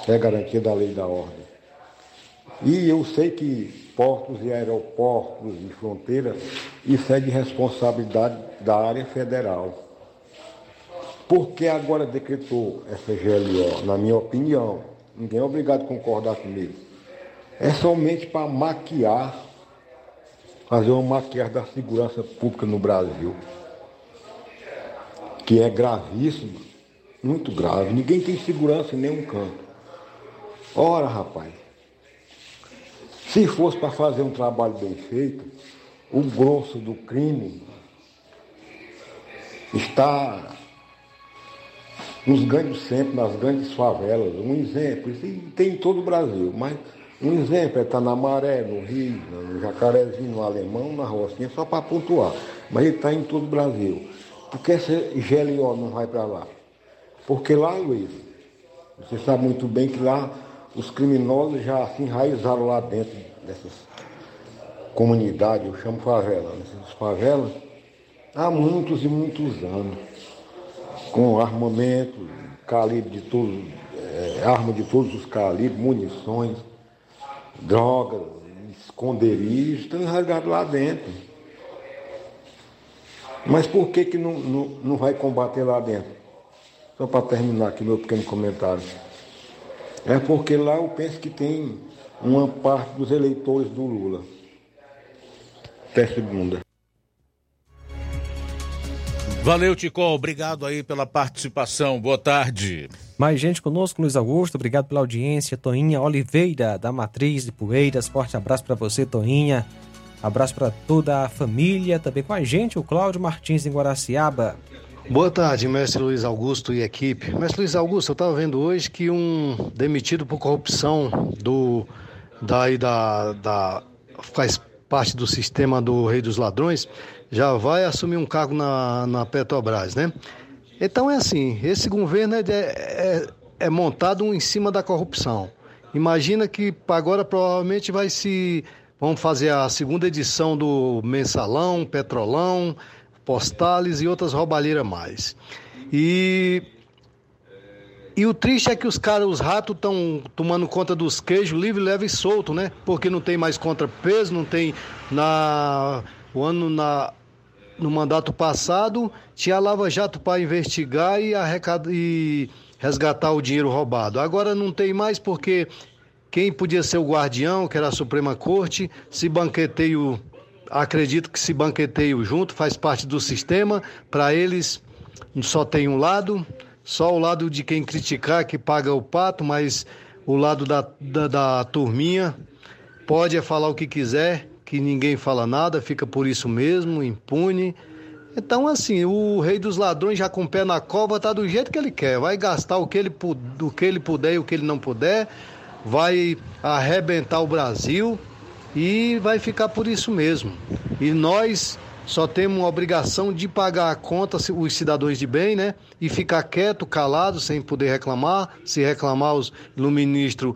É garantia da lei da ordem. E eu sei que portos e aeroportos e fronteiras, isso é de responsabilidade da área federal. Por que agora decretou essa GLO? Na minha opinião, ninguém é obrigado a concordar comigo. É somente para maquiar, fazer uma maquiagem da segurança pública no Brasil, que é gravíssima, muito grave. Ninguém tem segurança em nenhum canto. Ora, rapaz, se fosse para fazer um trabalho bem feito, o grosso do crime está nos grandes centros, nas grandes favelas. Um exemplo, isso tem em todo o Brasil, mas um exemplo é estar na Maré, no Rio, no Jacarezinho, no Alemão, na Rocinha, só para pontuar. Mas ele está em todo o Brasil. Por que essa GLO não vai para lá? Porque lá, Luiz, você sabe muito bem que lá os criminosos já se enraizaram lá dentro dessas comunidades, eu chamo favela, nessas favelas, há muitos e muitos anos com armamento, calibre de todos, é, arma de todos os calibres, munições, drogas, esconderijos, estão enrasgados lá dentro. Mas por que, que não, não, não vai combater lá dentro? Só para terminar aqui meu pequeno comentário. É porque lá eu penso que tem uma parte dos eleitores do Lula. Até segunda. Valeu, Ticol. Obrigado aí pela participação. Boa tarde. Mais gente conosco, Luiz Augusto. Obrigado pela audiência. Toinha Oliveira, da Matriz de Poeiras. Forte abraço para você, Toinha. Abraço para toda a família. Também com a gente, o Cláudio Martins, em Guaraciaba. Boa tarde, mestre Luiz Augusto e equipe. Mestre Luiz Augusto, eu estava vendo hoje que um demitido por corrupção do daí da, da faz parte do sistema do Rei dos Ladrões, já vai assumir um cargo na, na Petrobras, né? Então é assim, esse governo é, é, é montado em cima da corrupção. Imagina que agora provavelmente vai se. Vamos fazer a segunda edição do Mensalão, Petrolão, Postales e outras roubalheiras mais. E e o triste é que os caras, os ratos, estão tomando conta dos queijos livre, leve e solto, né? Porque não tem mais contrapeso, não tem na o ano na no mandato passado tinha a Lava Jato para investigar e, arrecad... e resgatar o dinheiro roubado. Agora não tem mais porque quem podia ser o guardião, que era a Suprema Corte, se banqueteio, acredito que se banqueteio junto, faz parte do sistema. Para eles só tem um lado, só o lado de quem criticar que paga o pato, mas o lado da, da, da turminha pode é falar o que quiser, que ninguém fala nada, fica por isso mesmo, impune. Então, assim, o rei dos ladrões já com o pé na cova tá do jeito que ele quer. Vai gastar o que ele, o que ele puder e o que ele não puder, vai arrebentar o Brasil e vai ficar por isso mesmo. E nós só temos uma obrigação de pagar a conta, os cidadãos de bem, né? E ficar quieto, calado, sem poder reclamar. Se reclamar, os, o ministro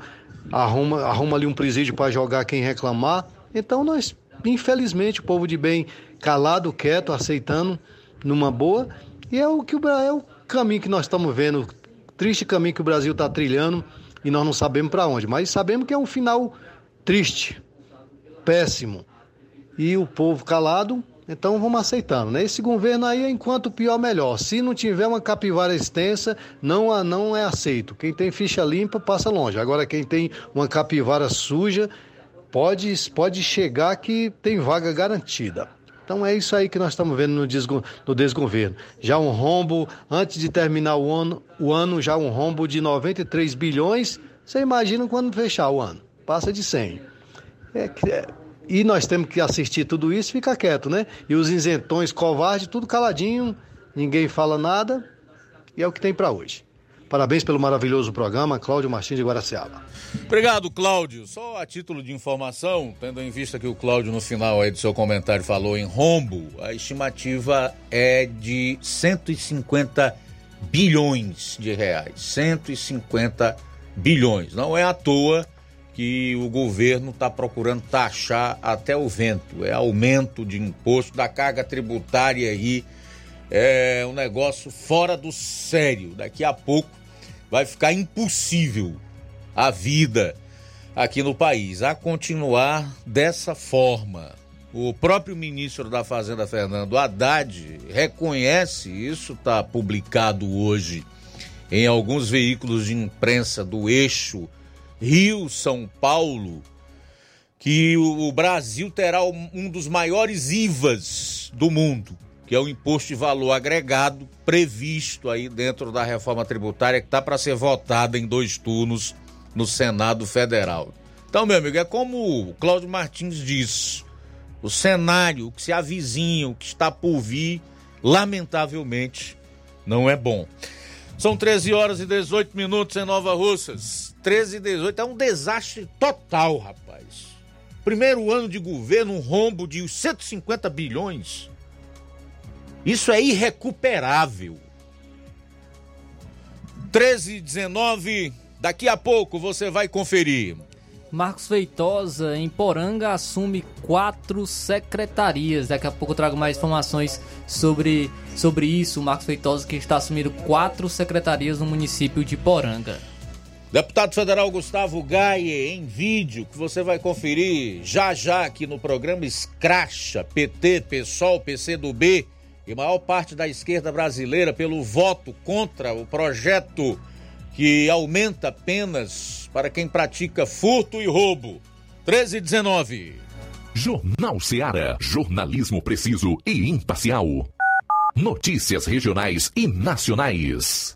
arruma, arruma ali um presídio para jogar quem reclamar. Então nós, infelizmente, o povo de bem calado, quieto, aceitando numa boa, e é o que o é o caminho que nós estamos vendo, triste caminho que o Brasil está trilhando e nós não sabemos para onde, mas sabemos que é um final triste, péssimo. E o povo calado, então vamos aceitando, né? Esse governo aí, enquanto pior, melhor. Se não tiver uma capivara extensa, não, não é aceito. Quem tem ficha limpa passa longe. Agora, quem tem uma capivara suja, pode, pode chegar que tem vaga garantida. Então é isso aí que nós estamos vendo no, desgo, no desgoverno. Já um rombo, antes de terminar o ano, o ano, já um rombo de 93 bilhões. Você imagina quando fechar o ano? Passa de 100. É, é, e nós temos que assistir tudo isso ficar quieto, né? E os isentões covardes, tudo caladinho, ninguém fala nada. E é o que tem para hoje. Parabéns pelo maravilhoso programa, Cláudio Martins de Guaraciaba. Obrigado, Cláudio. Só a título de informação, tendo em vista que o Cláudio no final aí do seu comentário falou em rombo, a estimativa é de 150 bilhões de reais. 150 bilhões. Não é à toa que o governo está procurando taxar até o vento. É aumento de imposto da carga tributária aí. É um negócio fora do sério. Daqui a pouco vai ficar impossível a vida aqui no país, a continuar dessa forma. O próprio ministro da Fazenda, Fernando Haddad, reconhece, isso está publicado hoje em alguns veículos de imprensa do eixo Rio-São Paulo, que o Brasil terá um dos maiores IVAs do mundo, que é o imposto de valor agregado previsto aí dentro da reforma tributária que está para ser votada em dois turnos no Senado Federal. Então, meu amigo, é como o Cláudio Martins disse, o cenário que se avizinha, o que está por vir, lamentavelmente, não é bom. São 13 horas e 18 minutos em Nova Russas. 13 e 18 é um desastre total, rapaz. Primeiro ano de governo, um rombo de 150 bilhões. Isso é irrecuperável. 13 e 19, daqui a pouco você vai conferir. Marcos Feitosa, em Poranga, assume quatro secretarias. Daqui a pouco eu trago mais informações sobre, sobre isso. Marcos Feitosa, que está assumindo quatro secretarias no município de Poranga. Deputado Federal Gustavo Gaie, em vídeo, que você vai conferir já já aqui no programa Escracha, PT, PSOL, PCdoB e maior parte da esquerda brasileira pelo voto contra o projeto que aumenta penas para quem pratica furto e roubo. 13 e 19. Jornal Seara. Jornalismo preciso e imparcial. Notícias regionais e nacionais.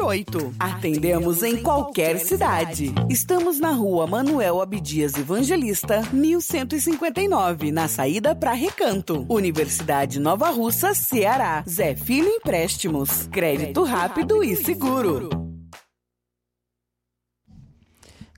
998. Atendemos em qualquer cidade. Estamos na rua Manuel Abdias Evangelista, 1159, na saída para Recanto. Universidade Nova Russa, Ceará. Zé Filho Empréstimos. Crédito rápido e seguro.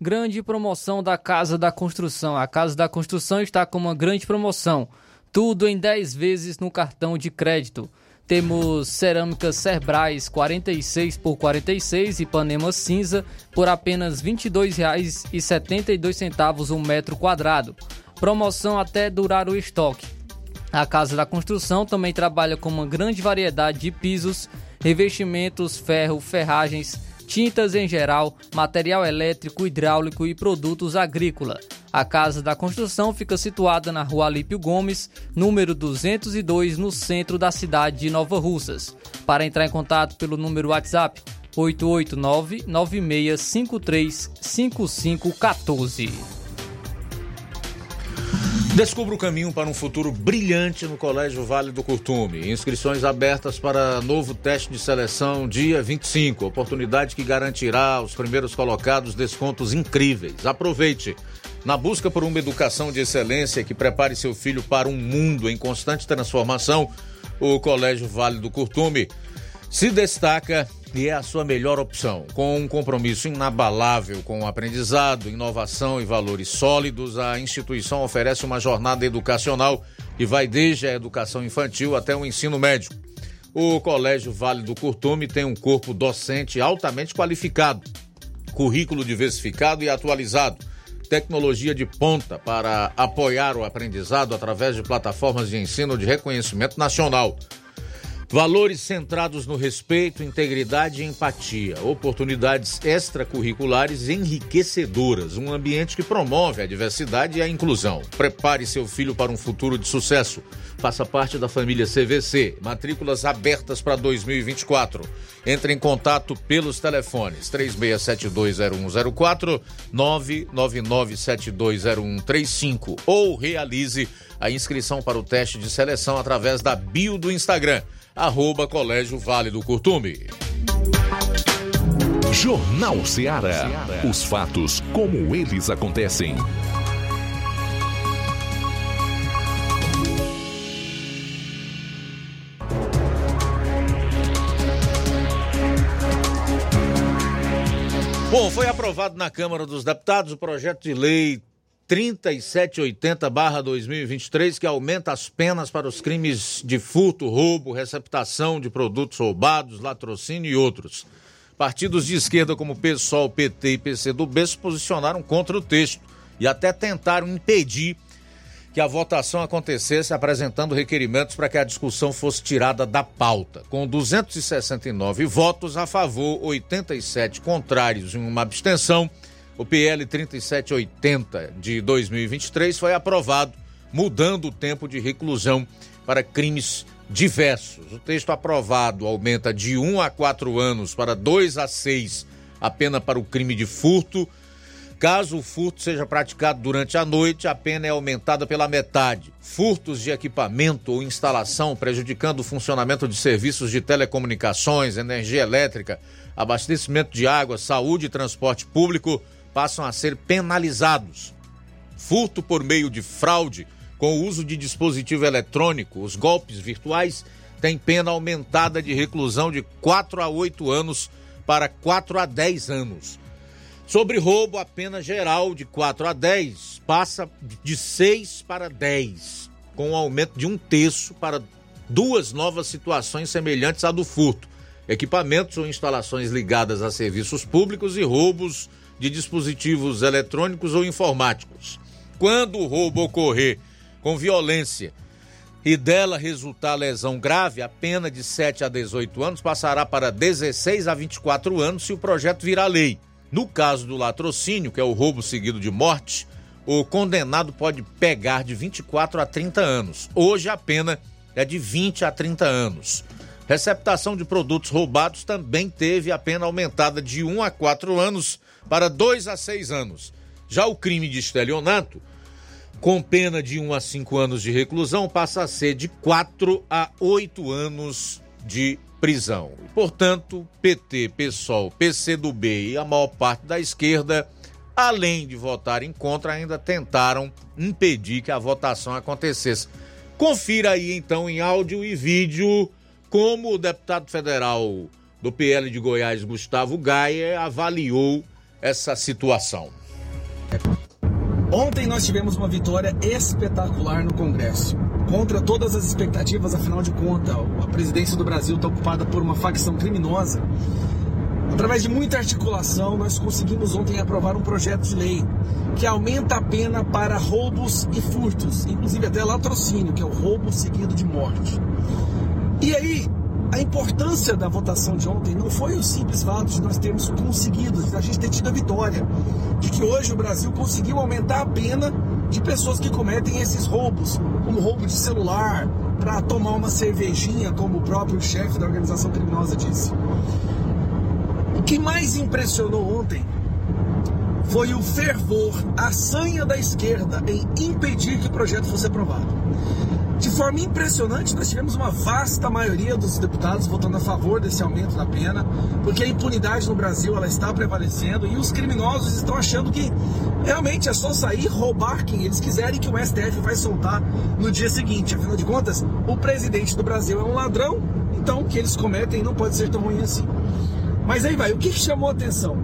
Grande promoção da Casa da Construção. A Casa da Construção está com uma grande promoção. Tudo em 10 vezes no cartão de crédito. Temos cerâmicas Cerbrais 46 por 46 e Panema cinza por apenas R$ 22,72 um metro quadrado. Promoção até durar o estoque. A Casa da Construção também trabalha com uma grande variedade de pisos, revestimentos, ferro, ferragens, tintas em geral, material elétrico, hidráulico e produtos agrícola. A Casa da Construção fica situada na Rua Alípio Gomes, número 202, no centro da cidade de Nova Russas. Para entrar em contato pelo número WhatsApp 889 9653 5514. Descubra o caminho para um futuro brilhante no Colégio Vale do Curtume. Inscrições abertas para novo teste de seleção dia 25. Oportunidade que garantirá aos primeiros colocados descontos incríveis. Aproveite! Na busca por uma educação de excelência que prepare seu filho para um mundo em constante transformação, o Colégio Vale do Curtume se destaca e é a sua melhor opção. Com um compromisso inabalável com o aprendizado, inovação e valores sólidos, a instituição oferece uma jornada educacional que vai desde a educação infantil até o ensino médio. O Colégio Vale do Curtume tem um corpo docente altamente qualificado, currículo diversificado e atualizado, tecnologia de ponta para apoiar o aprendizado através de plataformas de ensino de reconhecimento nacional. Valores centrados no respeito, integridade e empatia, oportunidades extracurriculares enriquecedoras, um ambiente que promove a diversidade e a inclusão. Prepare seu filho para um futuro de sucesso. Faça parte da família CVC. Matrículas abertas para 2024. Entre em contato pelos telefones 36720104, 999720135 ou realize a inscrição para o teste de seleção através da bio do Instagram arroba Colégio Vale do Curtume. Jornal Ceará. Os fatos como eles acontecem. Bom, foi aprovado na Câmara dos Deputados o projeto de lei 3780-2023, que aumenta as penas para os crimes de furto, roubo, receptação de produtos roubados, latrocínio e outros. Partidos de esquerda como PSOL, PT e PCdoB se posicionaram contra o texto e até tentaram impedir que a votação acontecesse apresentando requerimentos para que a discussão fosse tirada da pauta. Com 269 votos a favor, 87 contrários e uma abstenção, o PL 3780 de 2023 foi aprovado, mudando o tempo de reclusão para crimes diversos. O texto aprovado aumenta de 1 a 4 anos para 2 a 6 a pena para o crime de furto. Caso o furto seja praticado durante a noite, a pena é aumentada pela metade. Furtos de equipamento ou instalação prejudicando o funcionamento de serviços de telecomunicações, energia elétrica, abastecimento de água, saúde e transporte público passam a ser penalizados. Furto por meio de fraude com o uso de dispositivo eletrônico, os golpes virtuais, têm pena aumentada de reclusão de 4 a 8 anos para 4 a 10 anos. Sobre roubo, a pena geral de 4 a 10 passa de 6 para 10, com um aumento de um terço para duas novas situações semelhantes à do furto: equipamentos ou instalações ligadas a serviços públicos e roubos de dispositivos eletrônicos ou informáticos. Quando o roubo ocorrer com violência e dela resultar lesão grave, a pena de 7 a 18 anos passará para 16 a 24 anos se o projeto virar lei. No caso do latrocínio, que é o roubo seguido de morte, o condenado pode pegar de 24 a 30 anos. Hoje a pena é de 20 a 30 anos. Receptação de produtos roubados também teve a pena aumentada de 1 a 4 anos para 2 a 6 anos. Já o crime de estelionato, com pena de 1 a 5 anos de reclusão, passa a ser de 4 a 8 anos de prisão. Portanto, PT, PSOL, PCdoB e a maior parte da esquerda, além de votarem contra, ainda tentaram impedir que a votação acontecesse. Confira aí então em áudio e vídeo como o deputado federal do PL de Goiás, Gustavo Gaia, avaliou essa situação. Ontem nós tivemos uma vitória espetacular no Congresso. Contra todas as expectativas, afinal de contas, a presidência do Brasil está ocupada por uma facção criminosa. Através de muita articulação, nós conseguimos ontem aprovar um projeto de lei que aumenta a pena para roubos e furtos, inclusive até latrocínio, que é o roubo seguido de morte. E aí, a importância da votação de ontem não foi o simples fato de nós termos conseguido, de a gente ter tido a vitória, de que hoje o Brasil conseguiu aumentar a pena de pessoas que cometem esses roubos, como roubo de celular, para tomar uma cervejinha, como o próprio chefe da organização criminosa disse. O que mais impressionou ontem foi o fervor, a sanha da esquerda em impedir que o projeto fosse aprovado. De forma impressionante, nós tivemos uma vasta maioria dos deputados votando a favor desse aumento da pena, porque a impunidade no Brasil ela está prevalecendo e os criminosos estão achando que realmente é só sair roubar quem eles quiserem que o STF vai soltar no dia seguinte. Afinal de contas, o presidente do Brasil é um ladrão, então o que eles cometem não pode ser tão ruim assim. Mas aí vai, o que chamou a atenção?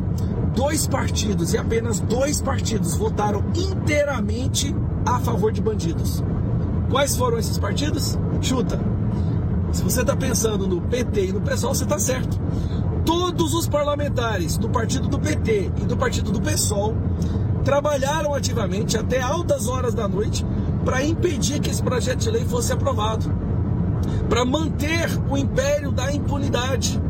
Dois partidos e apenas dois partidos votaram inteiramente a favor de bandidos. Quais foram esses partidos? Chuta. Se você está pensando no PT e no PSOL, você está certo. Todos os parlamentares do partido do PT e do partido do PSOL trabalharam ativamente até altas horas da noite para impedir que esse projeto de lei fosse aprovado, para manter o império da impunidade.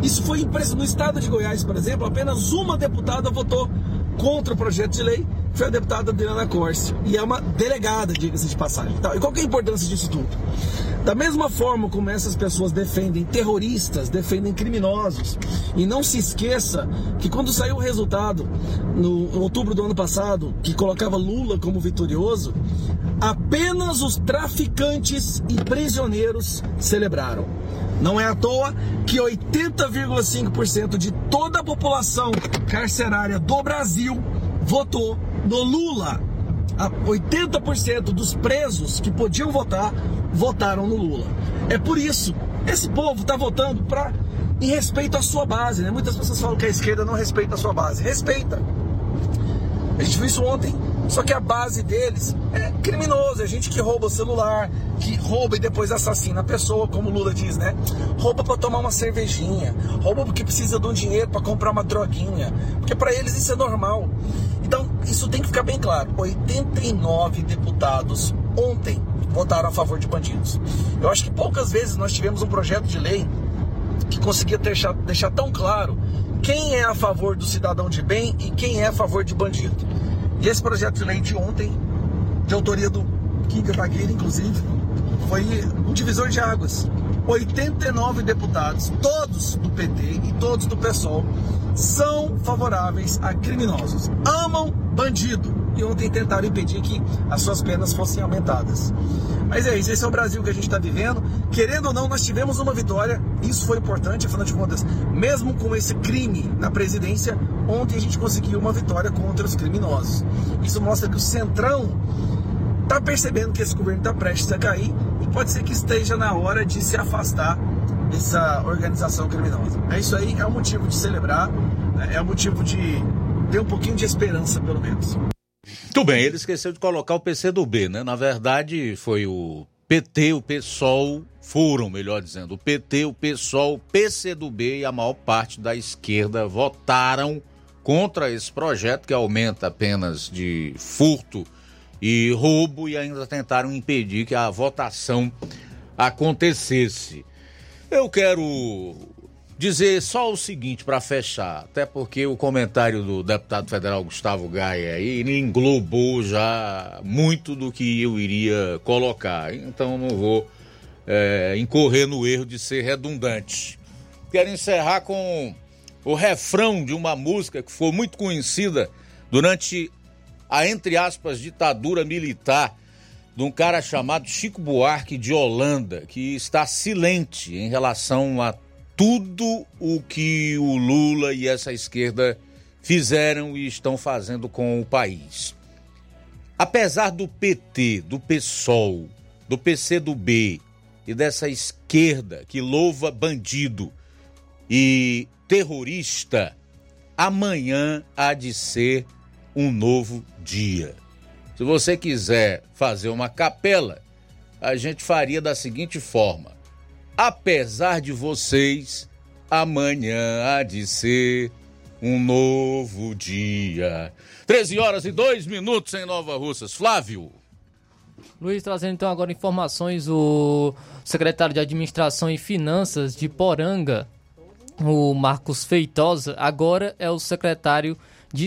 Isso foi impressionante. No estado de Goiás, por exemplo, apenas uma deputada votou contra o projeto de lei foi a deputada Adriana Corse. E é uma delegada, diga-se de passagem. Então, e qual é a importância disso tudo? Da mesma forma como essas pessoas defendem terroristas, defendem criminosos, e não se esqueça que quando saiu o resultado no outubro do ano passado, que colocava Lula como vitorioso, apenas os traficantes e prisioneiros celebraram. Não é à toa que 80,5% de toda a população carcerária do Brasil votou no Lula. 80% dos presos que podiam votar votaram no Lula. É por isso, esse povo está votando para em respeito à sua base. Né? Muitas pessoas falam que a esquerda não respeita a sua base. Respeita. A gente viu isso ontem. Só que a base deles é criminoso, é gente que rouba o celular, que rouba e depois assassina a pessoa, como Lula diz, né? Rouba para tomar uma cervejinha, rouba porque precisa de um dinheiro para comprar uma droguinha, porque para eles isso é normal. Então, isso tem que ficar bem claro. 89 deputados ontem votaram a favor de bandidos. Eu acho que poucas vezes nós tivemos um projeto de lei que conseguia deixar, deixar tão claro quem é a favor do cidadão de bem e quem é a favor de bandido. E esse projeto de lei de ontem, de autoria do Kika Tagueira, inclusive, foi um divisor de águas. 89 deputados, todos do PT e todos do PSOL, são favoráveis a criminosos. Amam bandido. E ontem tentaram impedir que as suas penas fossem aumentadas. Mas é isso, esse é o Brasil que a gente está vivendo. Querendo ou não, nós tivemos uma vitória. Isso foi importante, afinal de contas, mesmo com esse crime na presidência, ontem a gente conseguiu uma vitória contra os criminosos. Isso mostra que o Centrão está percebendo que esse governo está prestes a cair pode ser que esteja na hora de se afastar dessa organização criminosa. É isso aí, é um motivo de celebrar, é um motivo de ter um pouquinho de esperança, pelo menos. Muito bem, ele esqueceu de colocar o PCdoB, né? Na verdade, foi o PT, o PSOL, foram, melhor dizendo, o PT, o PSOL, o PCdoB e a maior parte da esquerda votaram contra esse projeto que aumenta apenas de furto e roubo e ainda tentaram impedir que a votação acontecesse. Eu quero dizer só o seguinte para fechar, até porque o comentário do deputado federal Gustavo Gaia aí englobou já muito do que eu iria colocar, então não vou é, incorrer no erro de ser redundante. Quero encerrar com o refrão de uma música que foi muito conhecida durante a, entre aspas, ditadura militar de um cara chamado Chico Buarque de Holanda, que está silente em relação a tudo o que o Lula e essa esquerda fizeram e estão fazendo com o país. Apesar do PT, do PSOL, do PCdoB e dessa esquerda que louva bandido e terrorista, amanhã há de ser um novo dia. Se você quiser fazer uma capela, a gente faria da seguinte forma: apesar de vocês, amanhã há de ser um novo dia. 13 horas e 2 minutos em Nova Russas. Flávio. Luiz, trazendo então agora informações, o secretário de Administração e Finanças de Poranga, o Marcos Feitosa, agora é o secretário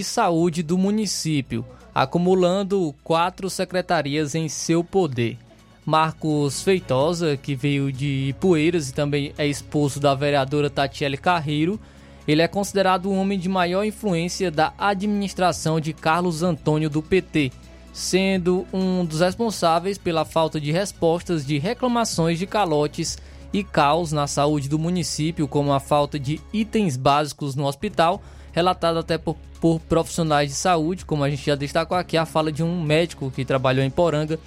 Saúde do município acumulando quatro secretarias em seu poder. Marcos Feitosa, que veio de Poeiras e também é esposo da vereadora Tatiele Carreiro, ele é considerado o homem de maior influência da administração de Carlos Antônio do PT, sendo um dos responsáveis pela falta de respostas de reclamações de calotes e caos na saúde do município, como a falta de itens básicos no hospital, relatado até por por profissionais de saúde, como a gente já destacou aqui, a fala de um médico que trabalhou em Poranga,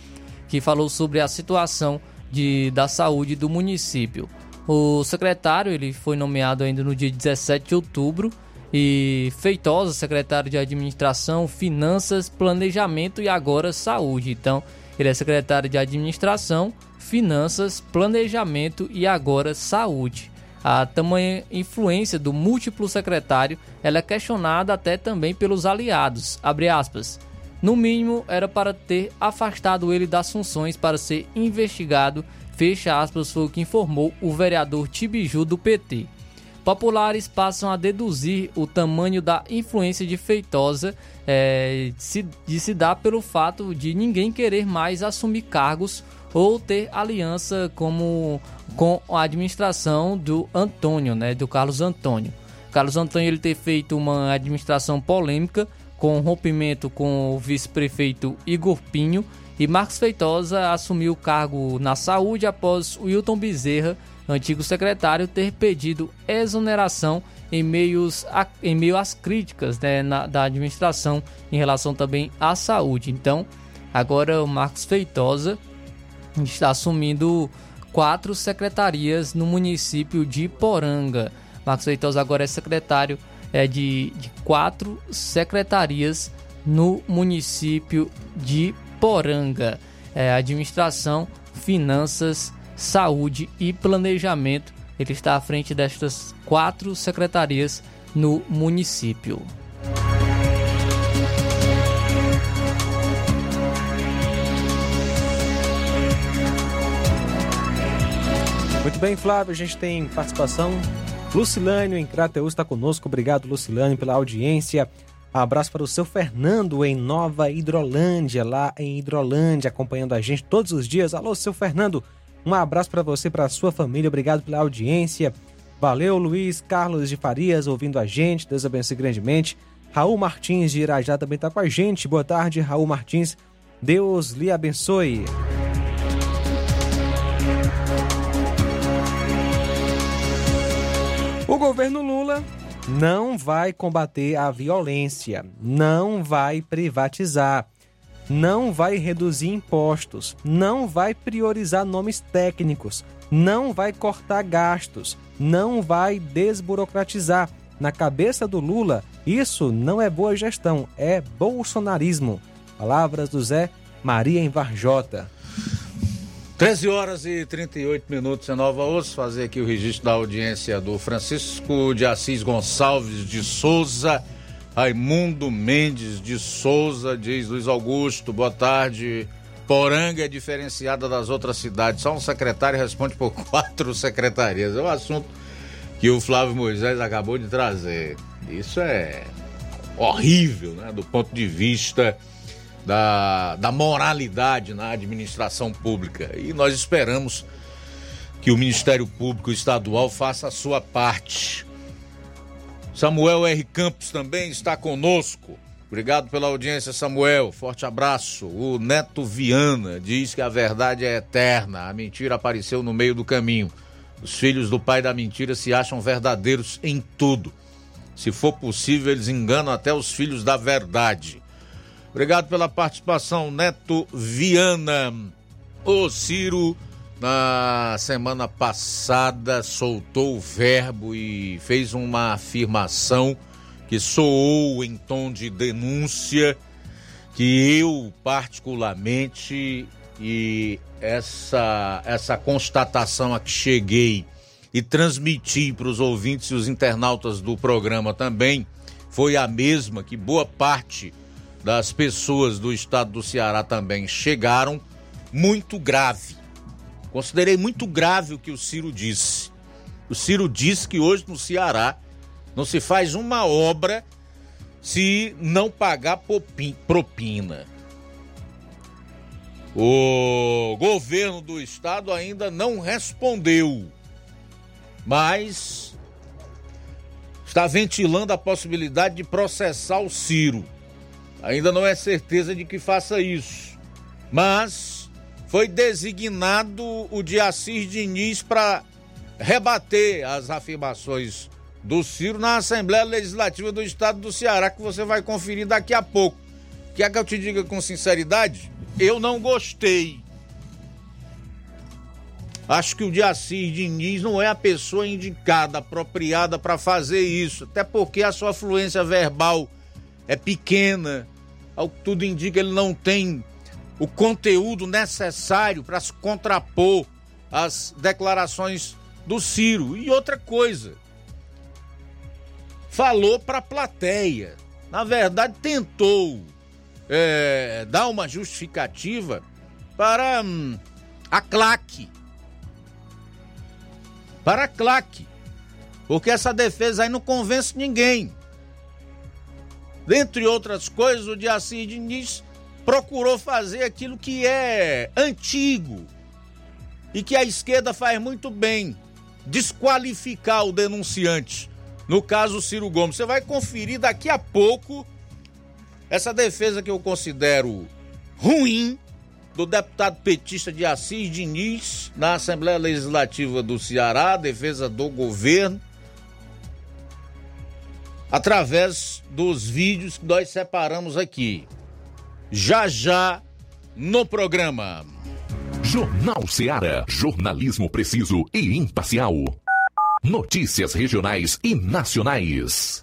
que falou sobre a situação de, da saúde do município. O secretário ele foi nomeado ainda no dia 17 de outubro e Feitosa, secretário de Administração, Finanças, Planejamento e agora Saúde. Então, ele é secretário de Administração, Finanças, Planejamento e agora Saúde. A tamanha influência do múltiplo secretário ela é questionada até também pelos aliados. No mínimo, era para ter afastado ele das funções para ser investigado. Fecha aspas, foi o que informou o vereador Tibiju do PT. Populares passam a deduzir o tamanho da influência de Feitosa é, de, se, dar pelo fato de ninguém querer mais assumir cargos ou ter aliança como com a administração do Antônio, né, do Carlos Antônio. Carlos Antônio ele ter feito uma administração polêmica com rompimento com o vice-prefeito Igor Pinho e Marcos Feitosa assumiu o cargo na saúde após Wilton Bezerra, antigo secretário, ter pedido exoneração em, meios a, em meio às críticas né, na, da administração em relação também à saúde. Então, agora o Marcos Feitosa está assumindo quatro secretarias no município de Poranga. Marcos Feitosa agora é secretário é, de, de quatro secretarias no município de Poranga. É, administração, Finanças, Saúde e Planejamento. Ele está à frente destas quatro secretarias no município. Bem, Flávio, a gente tem participação. Lucilânio em Crateus está conosco. Obrigado, Lucilânio, pela audiência. abraço para o seu Fernando em Nova Hidrolândia, lá em Hidrolândia, acompanhando a gente todos os dias. Alô, seu Fernando, um abraço para você, para a sua família. Obrigado pela audiência. Valeu, Luiz Carlos de Farias, ouvindo a gente. Deus abençoe grandemente. Raul Martins de Irajá também está com a gente. Boa tarde, Raul Martins. Deus lhe abençoe. Governo Lula não vai combater a violência, não vai privatizar, não vai reduzir impostos, não vai priorizar nomes técnicos, não vai cortar gastos, não vai desburocratizar. Na cabeça do Lula, isso não é boa gestão, é bolsonarismo. Palavras do Zé Maria em Varjota. 13 horas e 38 minutos em Nova Osso. Fazer aqui o registro da audiência do Francisco de Assis Gonçalves de Souza, Raimundo Mendes de Souza, diz Luiz Augusto, boa tarde. Poranga é diferenciada das outras cidades. Só um secretário responde por quatro secretarias. É um assunto que o Flávio Moisés acabou de trazer. Isso é horrível, né? Do ponto de vista da, da moralidade na administração pública. E nós esperamos que o Ministério Público Estadual faça a sua parte. Samuel R. Campos também está conosco. Obrigado pela audiência, Samuel. Forte abraço. O Neto Viana diz que a verdade é eterna. A mentira apareceu no meio do caminho. Os filhos do pai da mentira se acham verdadeiros em tudo. Se for possível, eles enganam até os filhos da verdade. Obrigado pela participação, Neto Viana. O Ciro, na semana passada, soltou o verbo e fez uma afirmação que soou em tom de denúncia que eu, particularmente, e essa, essa constatação a que cheguei e transmiti para os ouvintes e os internautas do programa também foi a mesma que boa parte das pessoas do estado do Ceará também chegaram muito grave. Considerei muito grave o que o Ciro disse. O Ciro disse que hoje no Ceará não se faz uma obra se não pagar propina. O governo do estado ainda não respondeu, mas está ventilando a possibilidade de processar o Ciro. Ainda não é certeza de que faça isso, mas foi designado o Diacir Diniz para rebater as afirmações do Ciro na Assembleia Legislativa do Estado do Ceará, que você vai conferir daqui a pouco. Quer que eu te diga com sinceridade? Eu não gostei. Acho que o Diacir Diniz não é a pessoa indicada, apropriada para fazer isso, até porque a sua fluência verbal é pequena. Ao que tudo indica, ele não tem o conteúdo necessário para se contrapor às declarações do Ciro. E outra coisa, falou para a plateia. Na verdade, tentou é, dar uma justificativa para hum, a claque. Para a claque. Porque essa defesa aí não convence ninguém. Dentre outras coisas, o Diacir Diniz procurou fazer aquilo que é antigo e que a esquerda faz muito bem: desqualificar o denunciante. No caso, Ciro Gomes. Você vai conferir daqui a pouco essa defesa que eu considero ruim do deputado petista de Assis Diniz na Assembleia Legislativa do Ceará, defesa do governo, através dos vídeos que nós separamos aqui. Já já no programa. Jornal Ceará, jornalismo preciso e imparcial. Notícias regionais e nacionais.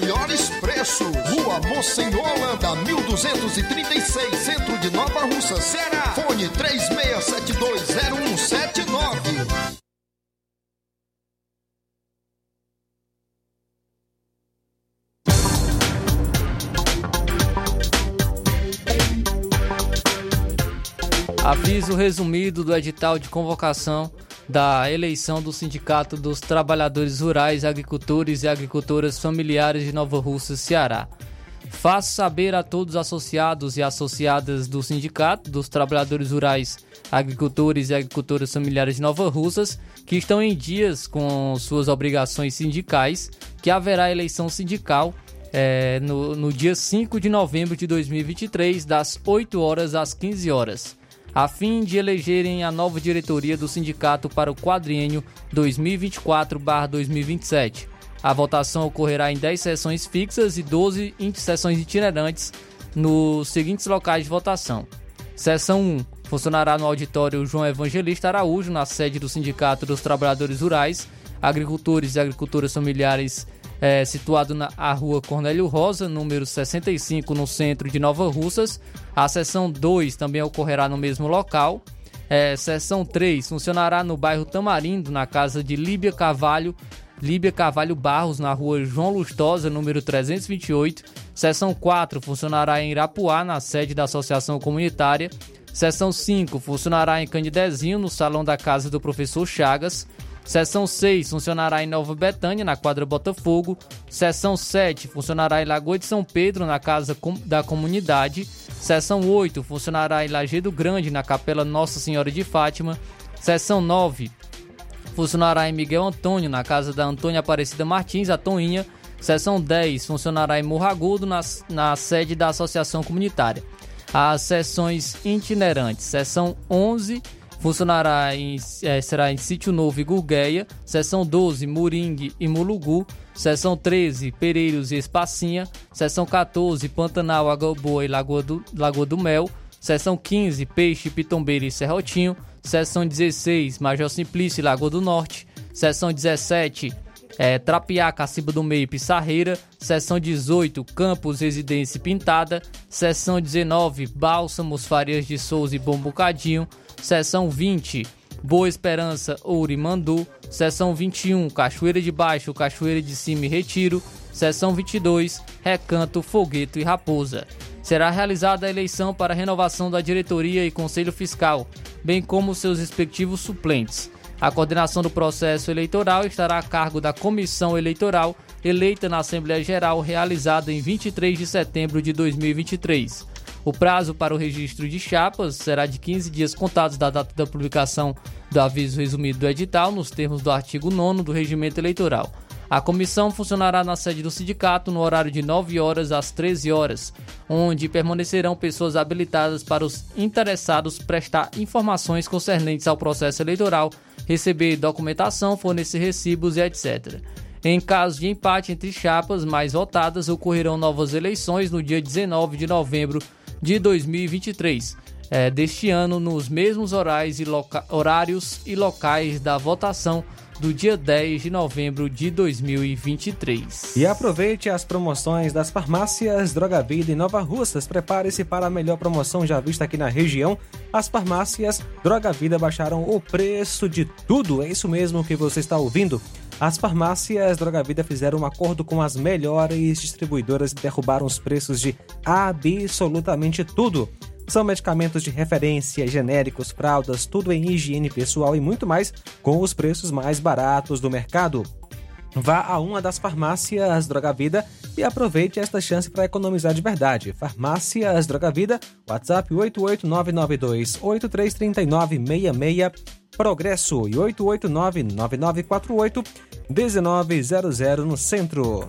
Melhores preços. Rua Monsenhor Holanda, 1236, centro de Nova Russa, Ceará. Fone 36720179. Aviso resumido do edital de convocação da eleição do Sindicato dos Trabalhadores Rurais, Agricultores e Agricultoras Familiares de Nova Russa, Ceará. Faço saber a todos os associados e associadas do Sindicato dos Trabalhadores Rurais, Agricultores e Agricultoras Familiares de Nova Russas que estão em dias com suas obrigações sindicais que haverá eleição sindical é, no, no dia 5 de novembro de 2023, das 8 horas às 15 horas, a fim de elegerem a nova diretoria do sindicato para o quadriênio 2024-2027. A votação ocorrerá em 10 sessões fixas e 12 sessões itinerantes nos seguintes locais de votação. Seção 1 funcionará no auditório João Evangelista Araújo, na sede do Sindicato dos Trabalhadores Rurais, Agricultores e Agricultoras Familiares, é, situado na rua Cornélio Rosa, número 65, no centro de Nova Russas. A seção 2 também ocorrerá no mesmo local. É, seção 3 funcionará no bairro Tamarindo, na casa de Líbia Cavalho, Líbia Cavalho Barros, na rua João Lustosa, número 328. Seção 4 funcionará em Irapuá, na sede da Associação Comunitária. Seção 5 funcionará em Candidezinho, no salão da casa do professor Chagas. Seção 6 funcionará em Nova Betânia, na quadra Botafogo. Seção 7 funcionará em Lagoa de São Pedro, na casa da comunidade. Seção 8 funcionará em Lajeado Grande, na Capela Nossa Senhora de Fátima. Seção 9 funcionará em Miguel Antônio, na casa da Antônia Aparecida Martins, a Toinha. Seção 10 funcionará em Morragudo, na, na sede da Associação Comunitária. As sessões itinerantes. Seção 11 funcionará em, é, será em Sítio Novo e Gurgueia. Seção 12, Moringue e Mulugu. Seção 13, Pereiros e Espacinha. Seção 14, Pantanal, Água Boa e Lagoa do, Lagoa do Mel. Seção 15, Peixe, Pitombeira e Serrotinho. Seção 16, Major Simplício e Lagoa do Norte. Seção 17, é, Trapiá, Caciba do Meio e Pissarreira. Seção 18, Campos, Residência e Pintada. Seção 19, Bálsamos, Farias de Souza e Bom Bocadinho. Seção 20, Boa Esperança, Ouro e Mandu. Seção 21, Cachoeira de Baixo, Cachoeira de Cima e Retiro. Seção 22, Recanto, Fogueto e Raposa. Será realizada a eleição para a renovação da diretoria e conselho fiscal, bem como seus respectivos suplentes. A coordenação do processo eleitoral estará a cargo da comissão eleitoral eleita na Assembleia Geral realizada em 23 de setembro de 2023. O prazo para o registro de chapas será de 15 dias contados da data da publicação do aviso resumido do edital, nos termos do artigo 9 do Regimento Eleitoral. A comissão funcionará na sede do sindicato no horário de 9 horas às 13 horas, onde permanecerão pessoas habilitadas para os interessados prestar informações concernentes ao processo eleitoral, receber documentação, fornecer recibos e etc. Em caso de empate entre chapas mais votadas, ocorrerão novas eleições no dia 19 de novembro de 2023. É, deste ano, nos mesmos horários e, horários e locais da votação do dia 10 de novembro de 2023. E aproveite as promoções das farmácias Droga Vida em Nova Russas. Prepare-se para a melhor promoção já vista aqui na região. As farmácias Droga Vida baixaram o preço de tudo. É isso mesmo que você está ouvindo. As farmácias Droga Vida fizeram um acordo com as melhores distribuidoras e derrubaram os preços de absolutamente tudo. São medicamentos de referência, genéricos, fraldas, tudo em higiene pessoal e muito mais, com os preços mais baratos do mercado. Vá a uma das farmácias Droga Vida e aproveite esta chance para economizar de verdade. Farmácias Droga Vida, WhatsApp 88992833966, Progresso e 88999481900 no centro.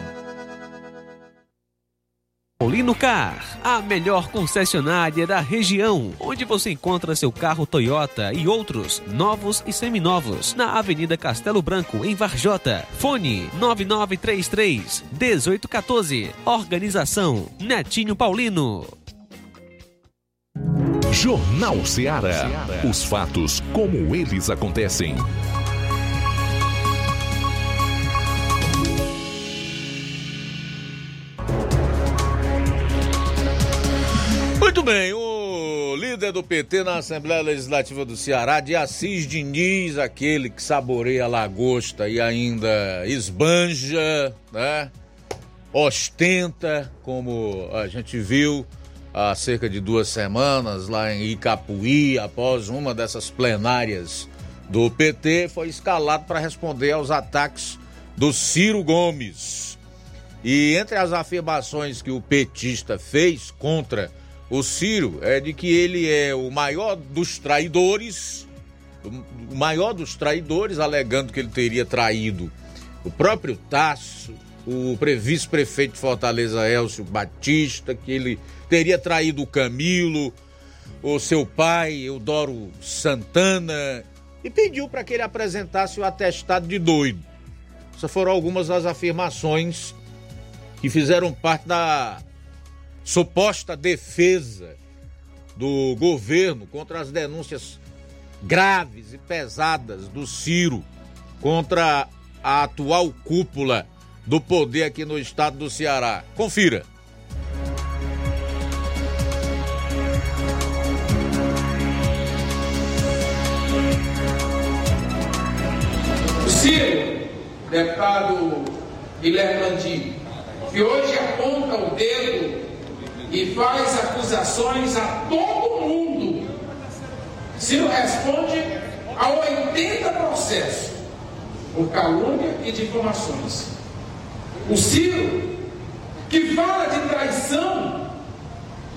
Paulino Car, a melhor concessionária da região, onde você encontra seu carro Toyota e outros novos e seminovos, na Avenida Castelo Branco, em Varjota. Fone 9933 1814. Organização Netinho Paulino. Jornal Ceará. Os fatos como eles acontecem. Muito bem, o líder do PT na Assembleia Legislativa do Ceará, de Assis Diniz, aquele que saboreia lagosta e ainda esbanja, né? Ostenta, como a gente viu há cerca de duas semanas lá em Icapuí, após uma dessas plenárias do PT, foi escalado para responder aos ataques do Ciro Gomes. E entre as afirmações que o petista fez contra o Ciro é de que ele é o maior dos traidores, o maior dos traidores, alegando que ele teria traído o próprio Tasso, o vice-prefeito de Fortaleza, Elcio Batista, que ele teria traído o Camilo, o seu pai, Eudoro Santana, e pediu para que ele apresentasse o atestado de doido. Essas foram algumas das afirmações que fizeram parte da suposta defesa do governo contra as denúncias graves e pesadas do Ciro contra a atual cúpula do poder aqui no estado do Ceará. Confira. Ciro, deputado Guilherme Landim, que hoje aponta o dedo e faz acusações a todo mundo. Ciro responde a 80 processos por calúnia e difamações. O Ciro, que fala de traição,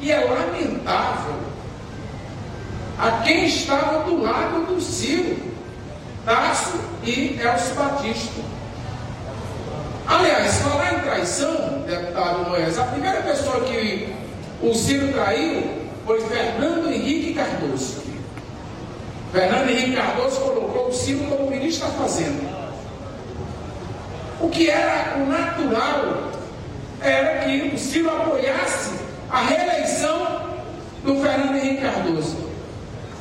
e é lamentável a quem estava do lado do Ciro, Tasso e Elcio Batista. Aliás, falar em traição, deputado Moés, a primeira pessoa que o Ciro traiu foi Fernando Henrique Cardoso. Fernando Henrique Cardoso colocou o Ciro como ministro da Fazenda. O que era o natural era que o Ciro apoiasse a reeleição do Fernando Henrique Cardoso.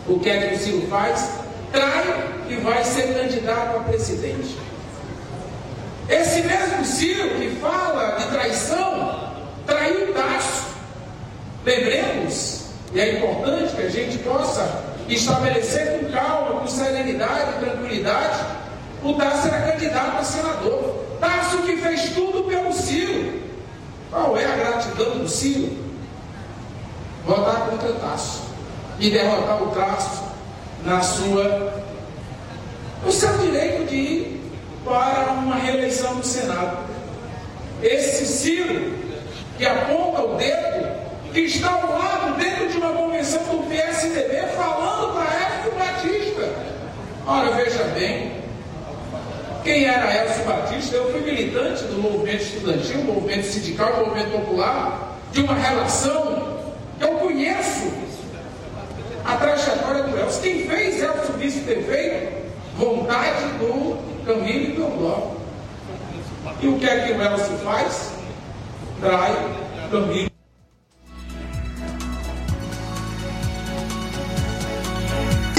O que é que o Ciro faz? Trai e vai ser candidato a presidente. Esse mesmo Ciro que fala de traição, traiu Tasso. Lembremos, e é importante que a gente possa estabelecer com calma, com serenidade tranquilidade, o Tasso era candidato a senador. Tasso que fez tudo pelo Ciro. Qual é a gratidão do Ciro? Votar contra Tasso e derrotar o Tasso na sua, no seu direito de ir para uma reeleição no Senado. Esse Ciro que aponta o dedo, que está ao lado dentro de uma convenção do PSDB falando para Elcio Batista. Ora, veja bem, quem era Elcio Batista? Eu fui militante do movimento estudantil, movimento sindical, movimento popular, de uma relação que eu conheço a trajetória do Elcio. Quem fez Elcio vice ter feito? Vontade do Camilo e do Bloco. E o que é que o Elcio faz? Trai Camilo.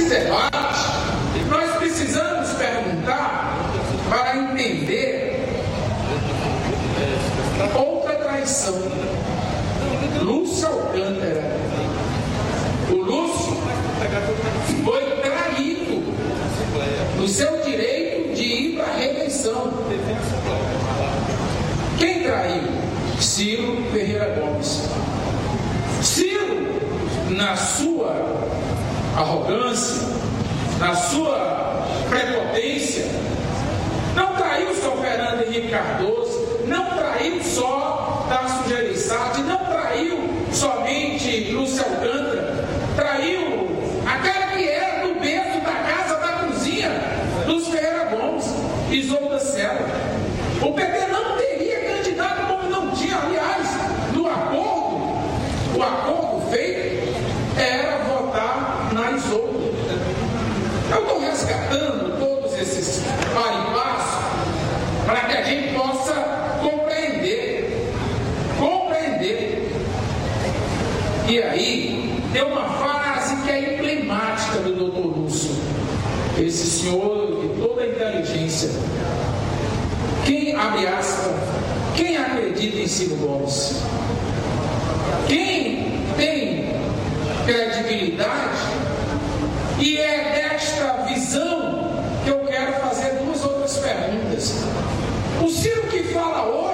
Debate, nós precisamos perguntar para entender outra traição. Lúcio Alcântara. O Lúcio foi traído no seu direito de ir para a reeleição. Quem traiu? Ciro Ferreira Gomes. Ciro, na sua arrogância, na sua prepotência, não traiu só Fernando Henrique Cardoso, não traiu só Tasso Gereissati, não traiu somente Lúcio Alcântara, traiu aquela que era do berço da casa da cozinha dos Ferreira Gomes, Isolda Sela. O PT para que a gente possa compreender, compreender. E aí, tem uma frase que é emblemática do Dr. Lúcio, esse senhor de toda a inteligência. Quem, abre aspas, quem acredita em Ciro Gomes? Quem tem credibilidade e é faraó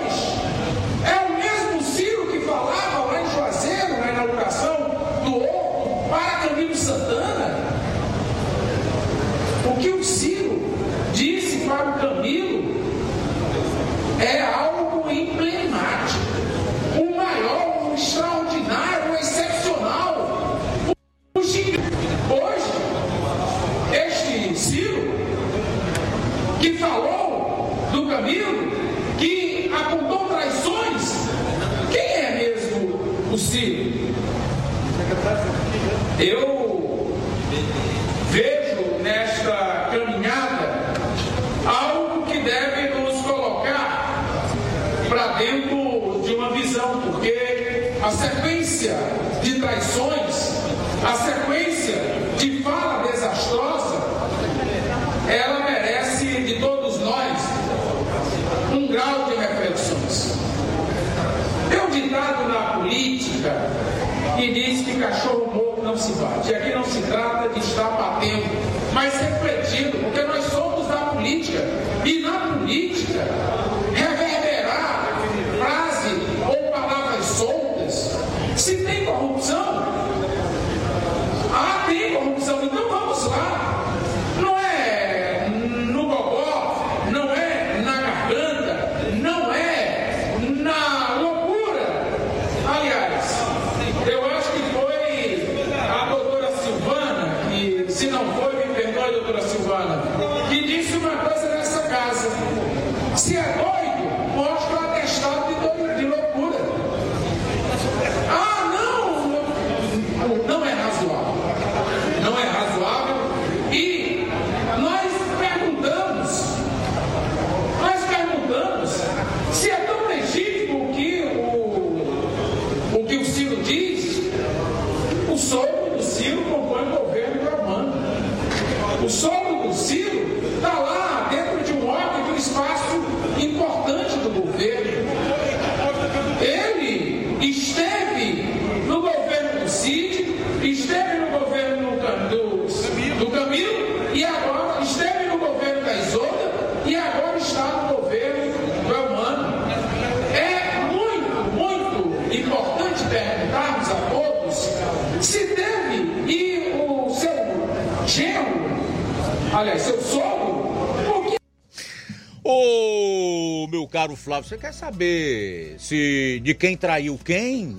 caro Flávio, você quer saber se de quem traiu quem?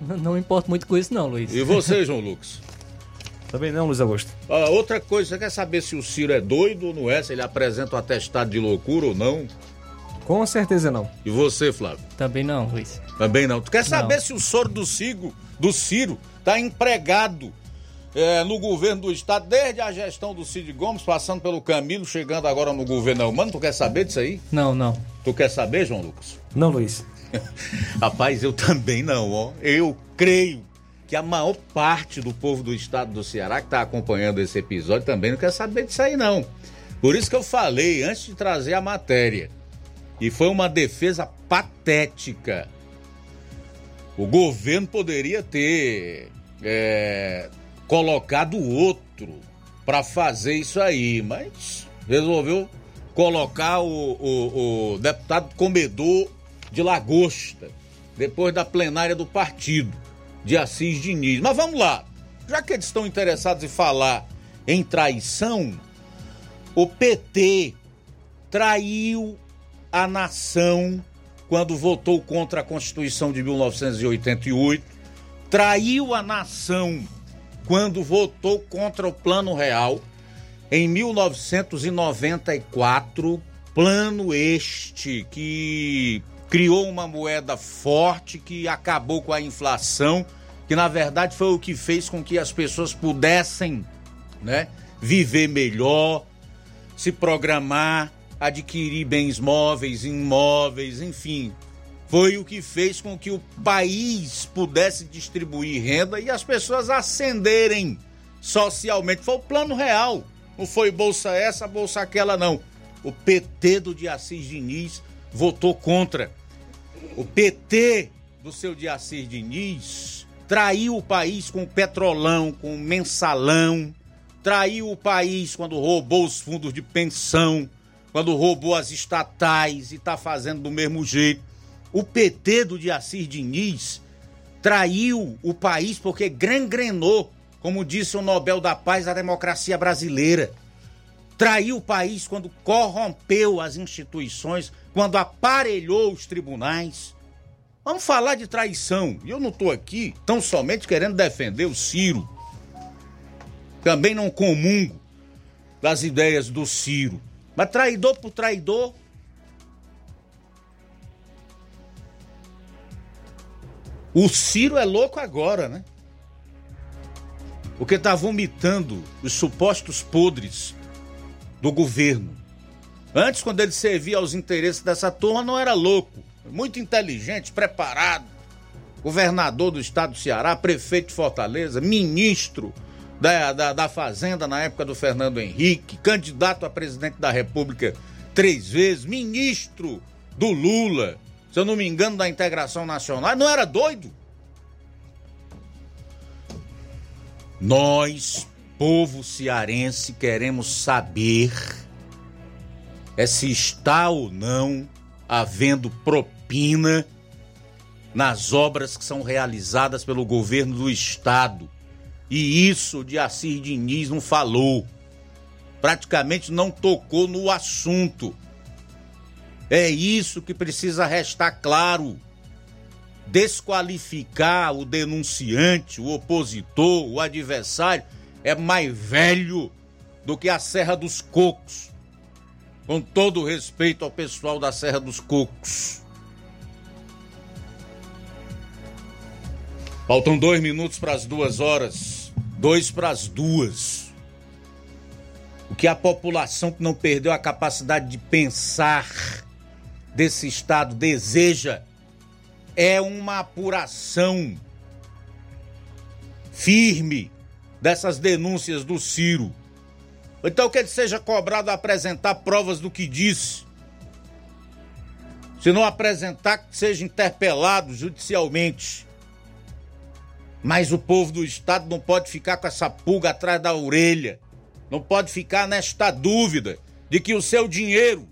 Não me importo muito com isso, não, Luiz. E você, João Lucas? Também não, Luiz Augusto. Ah, outra coisa, você quer saber se o Ciro é doido ou não é? Se ele apresenta um atestado de loucura ou não? Com certeza não. E você, Flávio? Também não, Luiz. Também não. Tu quer saber Não. se o soro do Ciro, do Ciro tá empregado é, no governo do estado, desde a gestão do Cid Gomes, passando pelo Camilo, chegando agora no governo Mano, tu quer saber disso aí? Não, não. Tu quer saber, João Lucas? Não, Luiz. Rapaz, eu também não, ó. Eu creio que a maior parte do povo do estado do Ceará que está acompanhando esse episódio também não quer saber disso aí, não. Por isso que eu falei antes de trazer a matéria. E foi uma defesa patética. O governo poderia ter é, colocado outro para fazer isso aí, mas resolveu colocar o, o- o deputado comedor de lagosta, depois da plenária do partido, de Assis Diniz. Mas vamos lá, já que eles estão interessados em falar em traição, o PT traiu a nação quando votou contra a Constituição de 1988, traiu a nação quando votou contra o Plano Real em 1994, plano este que criou uma moeda forte que acabou com a inflação, que na verdade foi o que fez com que as pessoas pudessem, né, viver melhor, se programar, adquirir bens móveis, imóveis, enfim. Foi o que fez com que o país pudesse distribuir renda e as pessoas ascenderem socialmente. Foi o plano real. Não foi bolsa essa, bolsa aquela, não. O PT do Assis Diniz votou contra. O PT do seu de Assis Diniz traiu o país com o petrolão, com o mensalão, traiu o país quando roubou os fundos de pensão, quando roubou as estatais e está fazendo do mesmo jeito. O PT do Assis Diniz traiu o país porque gangrenou, como disse o Nobel da Paz, a democracia brasileira. Traiu o país quando corrompeu as instituições, quando aparelhou os tribunais. Vamos falar de traição. E eu não estou aqui tão somente querendo defender o Ciro. Também não comungo das ideias do Ciro. Mas traidor por traidor, O Ciro é louco agora, né? Porque tá vomitando os supostos podres do governo. Antes, quando ele servia aos interesses dessa turma, não era louco. Muito inteligente, preparado. Governador do estado do Ceará, prefeito de Fortaleza, ministro da, da, da Fazenda na época do Fernando Henrique, candidato a presidente da República três vezes, ministro do Lula, se eu não me engano, da integração nacional. Não era doido? Nós, povo cearense, queremos saber é se está ou não havendo propina nas obras que são realizadas pelo governo do estado. E isso de Assir Diniz não falou. Praticamente não tocou no assunto. É isso que precisa restar claro. Desqualificar o denunciante, o opositor, o adversário é mais velho do que a Serra dos Cocos. Com todo respeito ao pessoal da Serra dos Cocos. Faltam dois minutos para as duas horas. Dois para as duas. O que a população que não perdeu a capacidade de pensar desse Estado deseja é uma apuração firme dessas denúncias do Ciro. Então que ele seja cobrado a apresentar provas do que disse. Se não apresentar, que seja interpelado judicialmente. Mas o povo do Estado não pode ficar com essa pulga atrás da orelha. Não pode ficar nesta dúvida de que o seu dinheiro,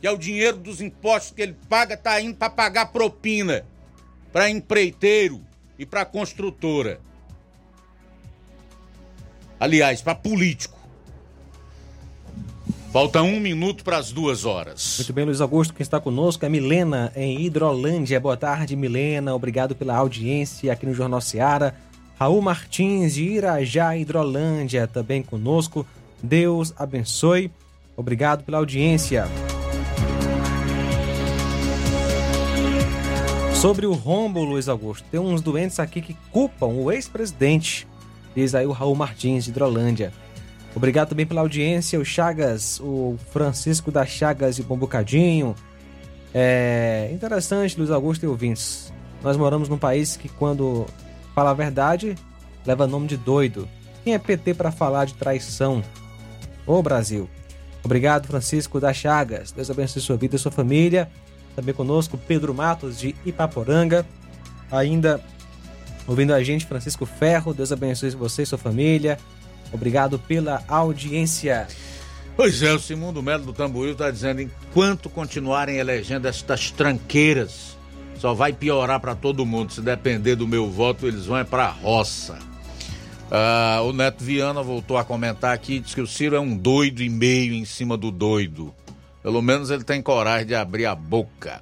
que é o dinheiro dos impostos que ele paga, está indo para pagar propina para empreiteiro e para construtora. Aliás, para político. Falta um minuto para as duas horas. Muito bem, Luiz Augusto, quem está conosco é Milena, em Hidrolândia. Boa tarde, Milena. Obrigado pela audiência aqui no Jornal Seara. Raul Martins, de Irajá, Hidrolândia, também conosco. Deus abençoe. Obrigado pela audiência. Sobre o rombo, Luiz Augusto, tem uns doentes aqui que culpam o ex-presidente, diz aí o Raul Martins, de Hidrolândia. Obrigado também pela audiência, o Chagas, o Francisco da Chagas de Bombocadinho. É interessante, Luiz Augusto e ouvintes. Nós moramos num país que, quando fala a verdade, leva nome de doido. Quem é PT para falar de traição? Ô Brasil. Obrigado, Francisco da Chagas. Deus abençoe sua vida e sua família. Também conosco, Pedro Matos, de Ipaporanga. Ainda ouvindo a gente, Francisco Ferro. Deus abençoe você e sua família. Obrigado pela audiência. Pois é, o Simundo Melo do Tamboril está dizendo: enquanto continuarem elegendo estas tranqueiras, só vai piorar para todo mundo. Se depender do meu voto, eles vão é para a roça. Ah, o Neto Viana voltou a comentar aqui, diz que o Ciro é um doido e meio em cima do doido. Pelo menos ele tem coragem de abrir a boca.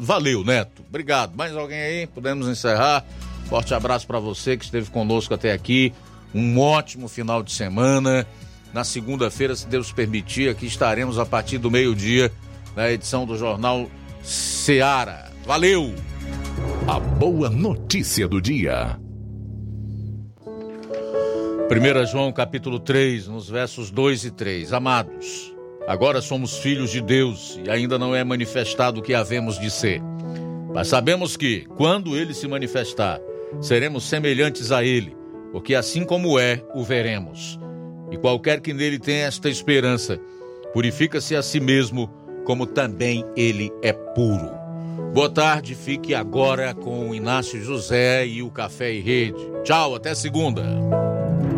Valeu, Neto. Obrigado. Mais alguém aí? Podemos encerrar. Forte abraço para você que esteve conosco até aqui. Um ótimo final de semana. Na segunda-feira, se Deus permitir, aqui estaremos a partir do meio-dia na edição do Jornal Seara. Valeu! A boa notícia do dia. 1 João capítulo 3, nos versos 2 e 3. Amados, agora somos filhos de Deus e ainda não é manifestado o que havemos de ser. Mas sabemos que, quando ele se manifestar, seremos semelhantes a ele, porque assim como é, o veremos. E qualquer que nele tenha esta esperança, purifica-se a si mesmo, como também ele é puro. Boa tarde, fique agora com o Inácio José e o Café e Rede. Tchau, até segunda.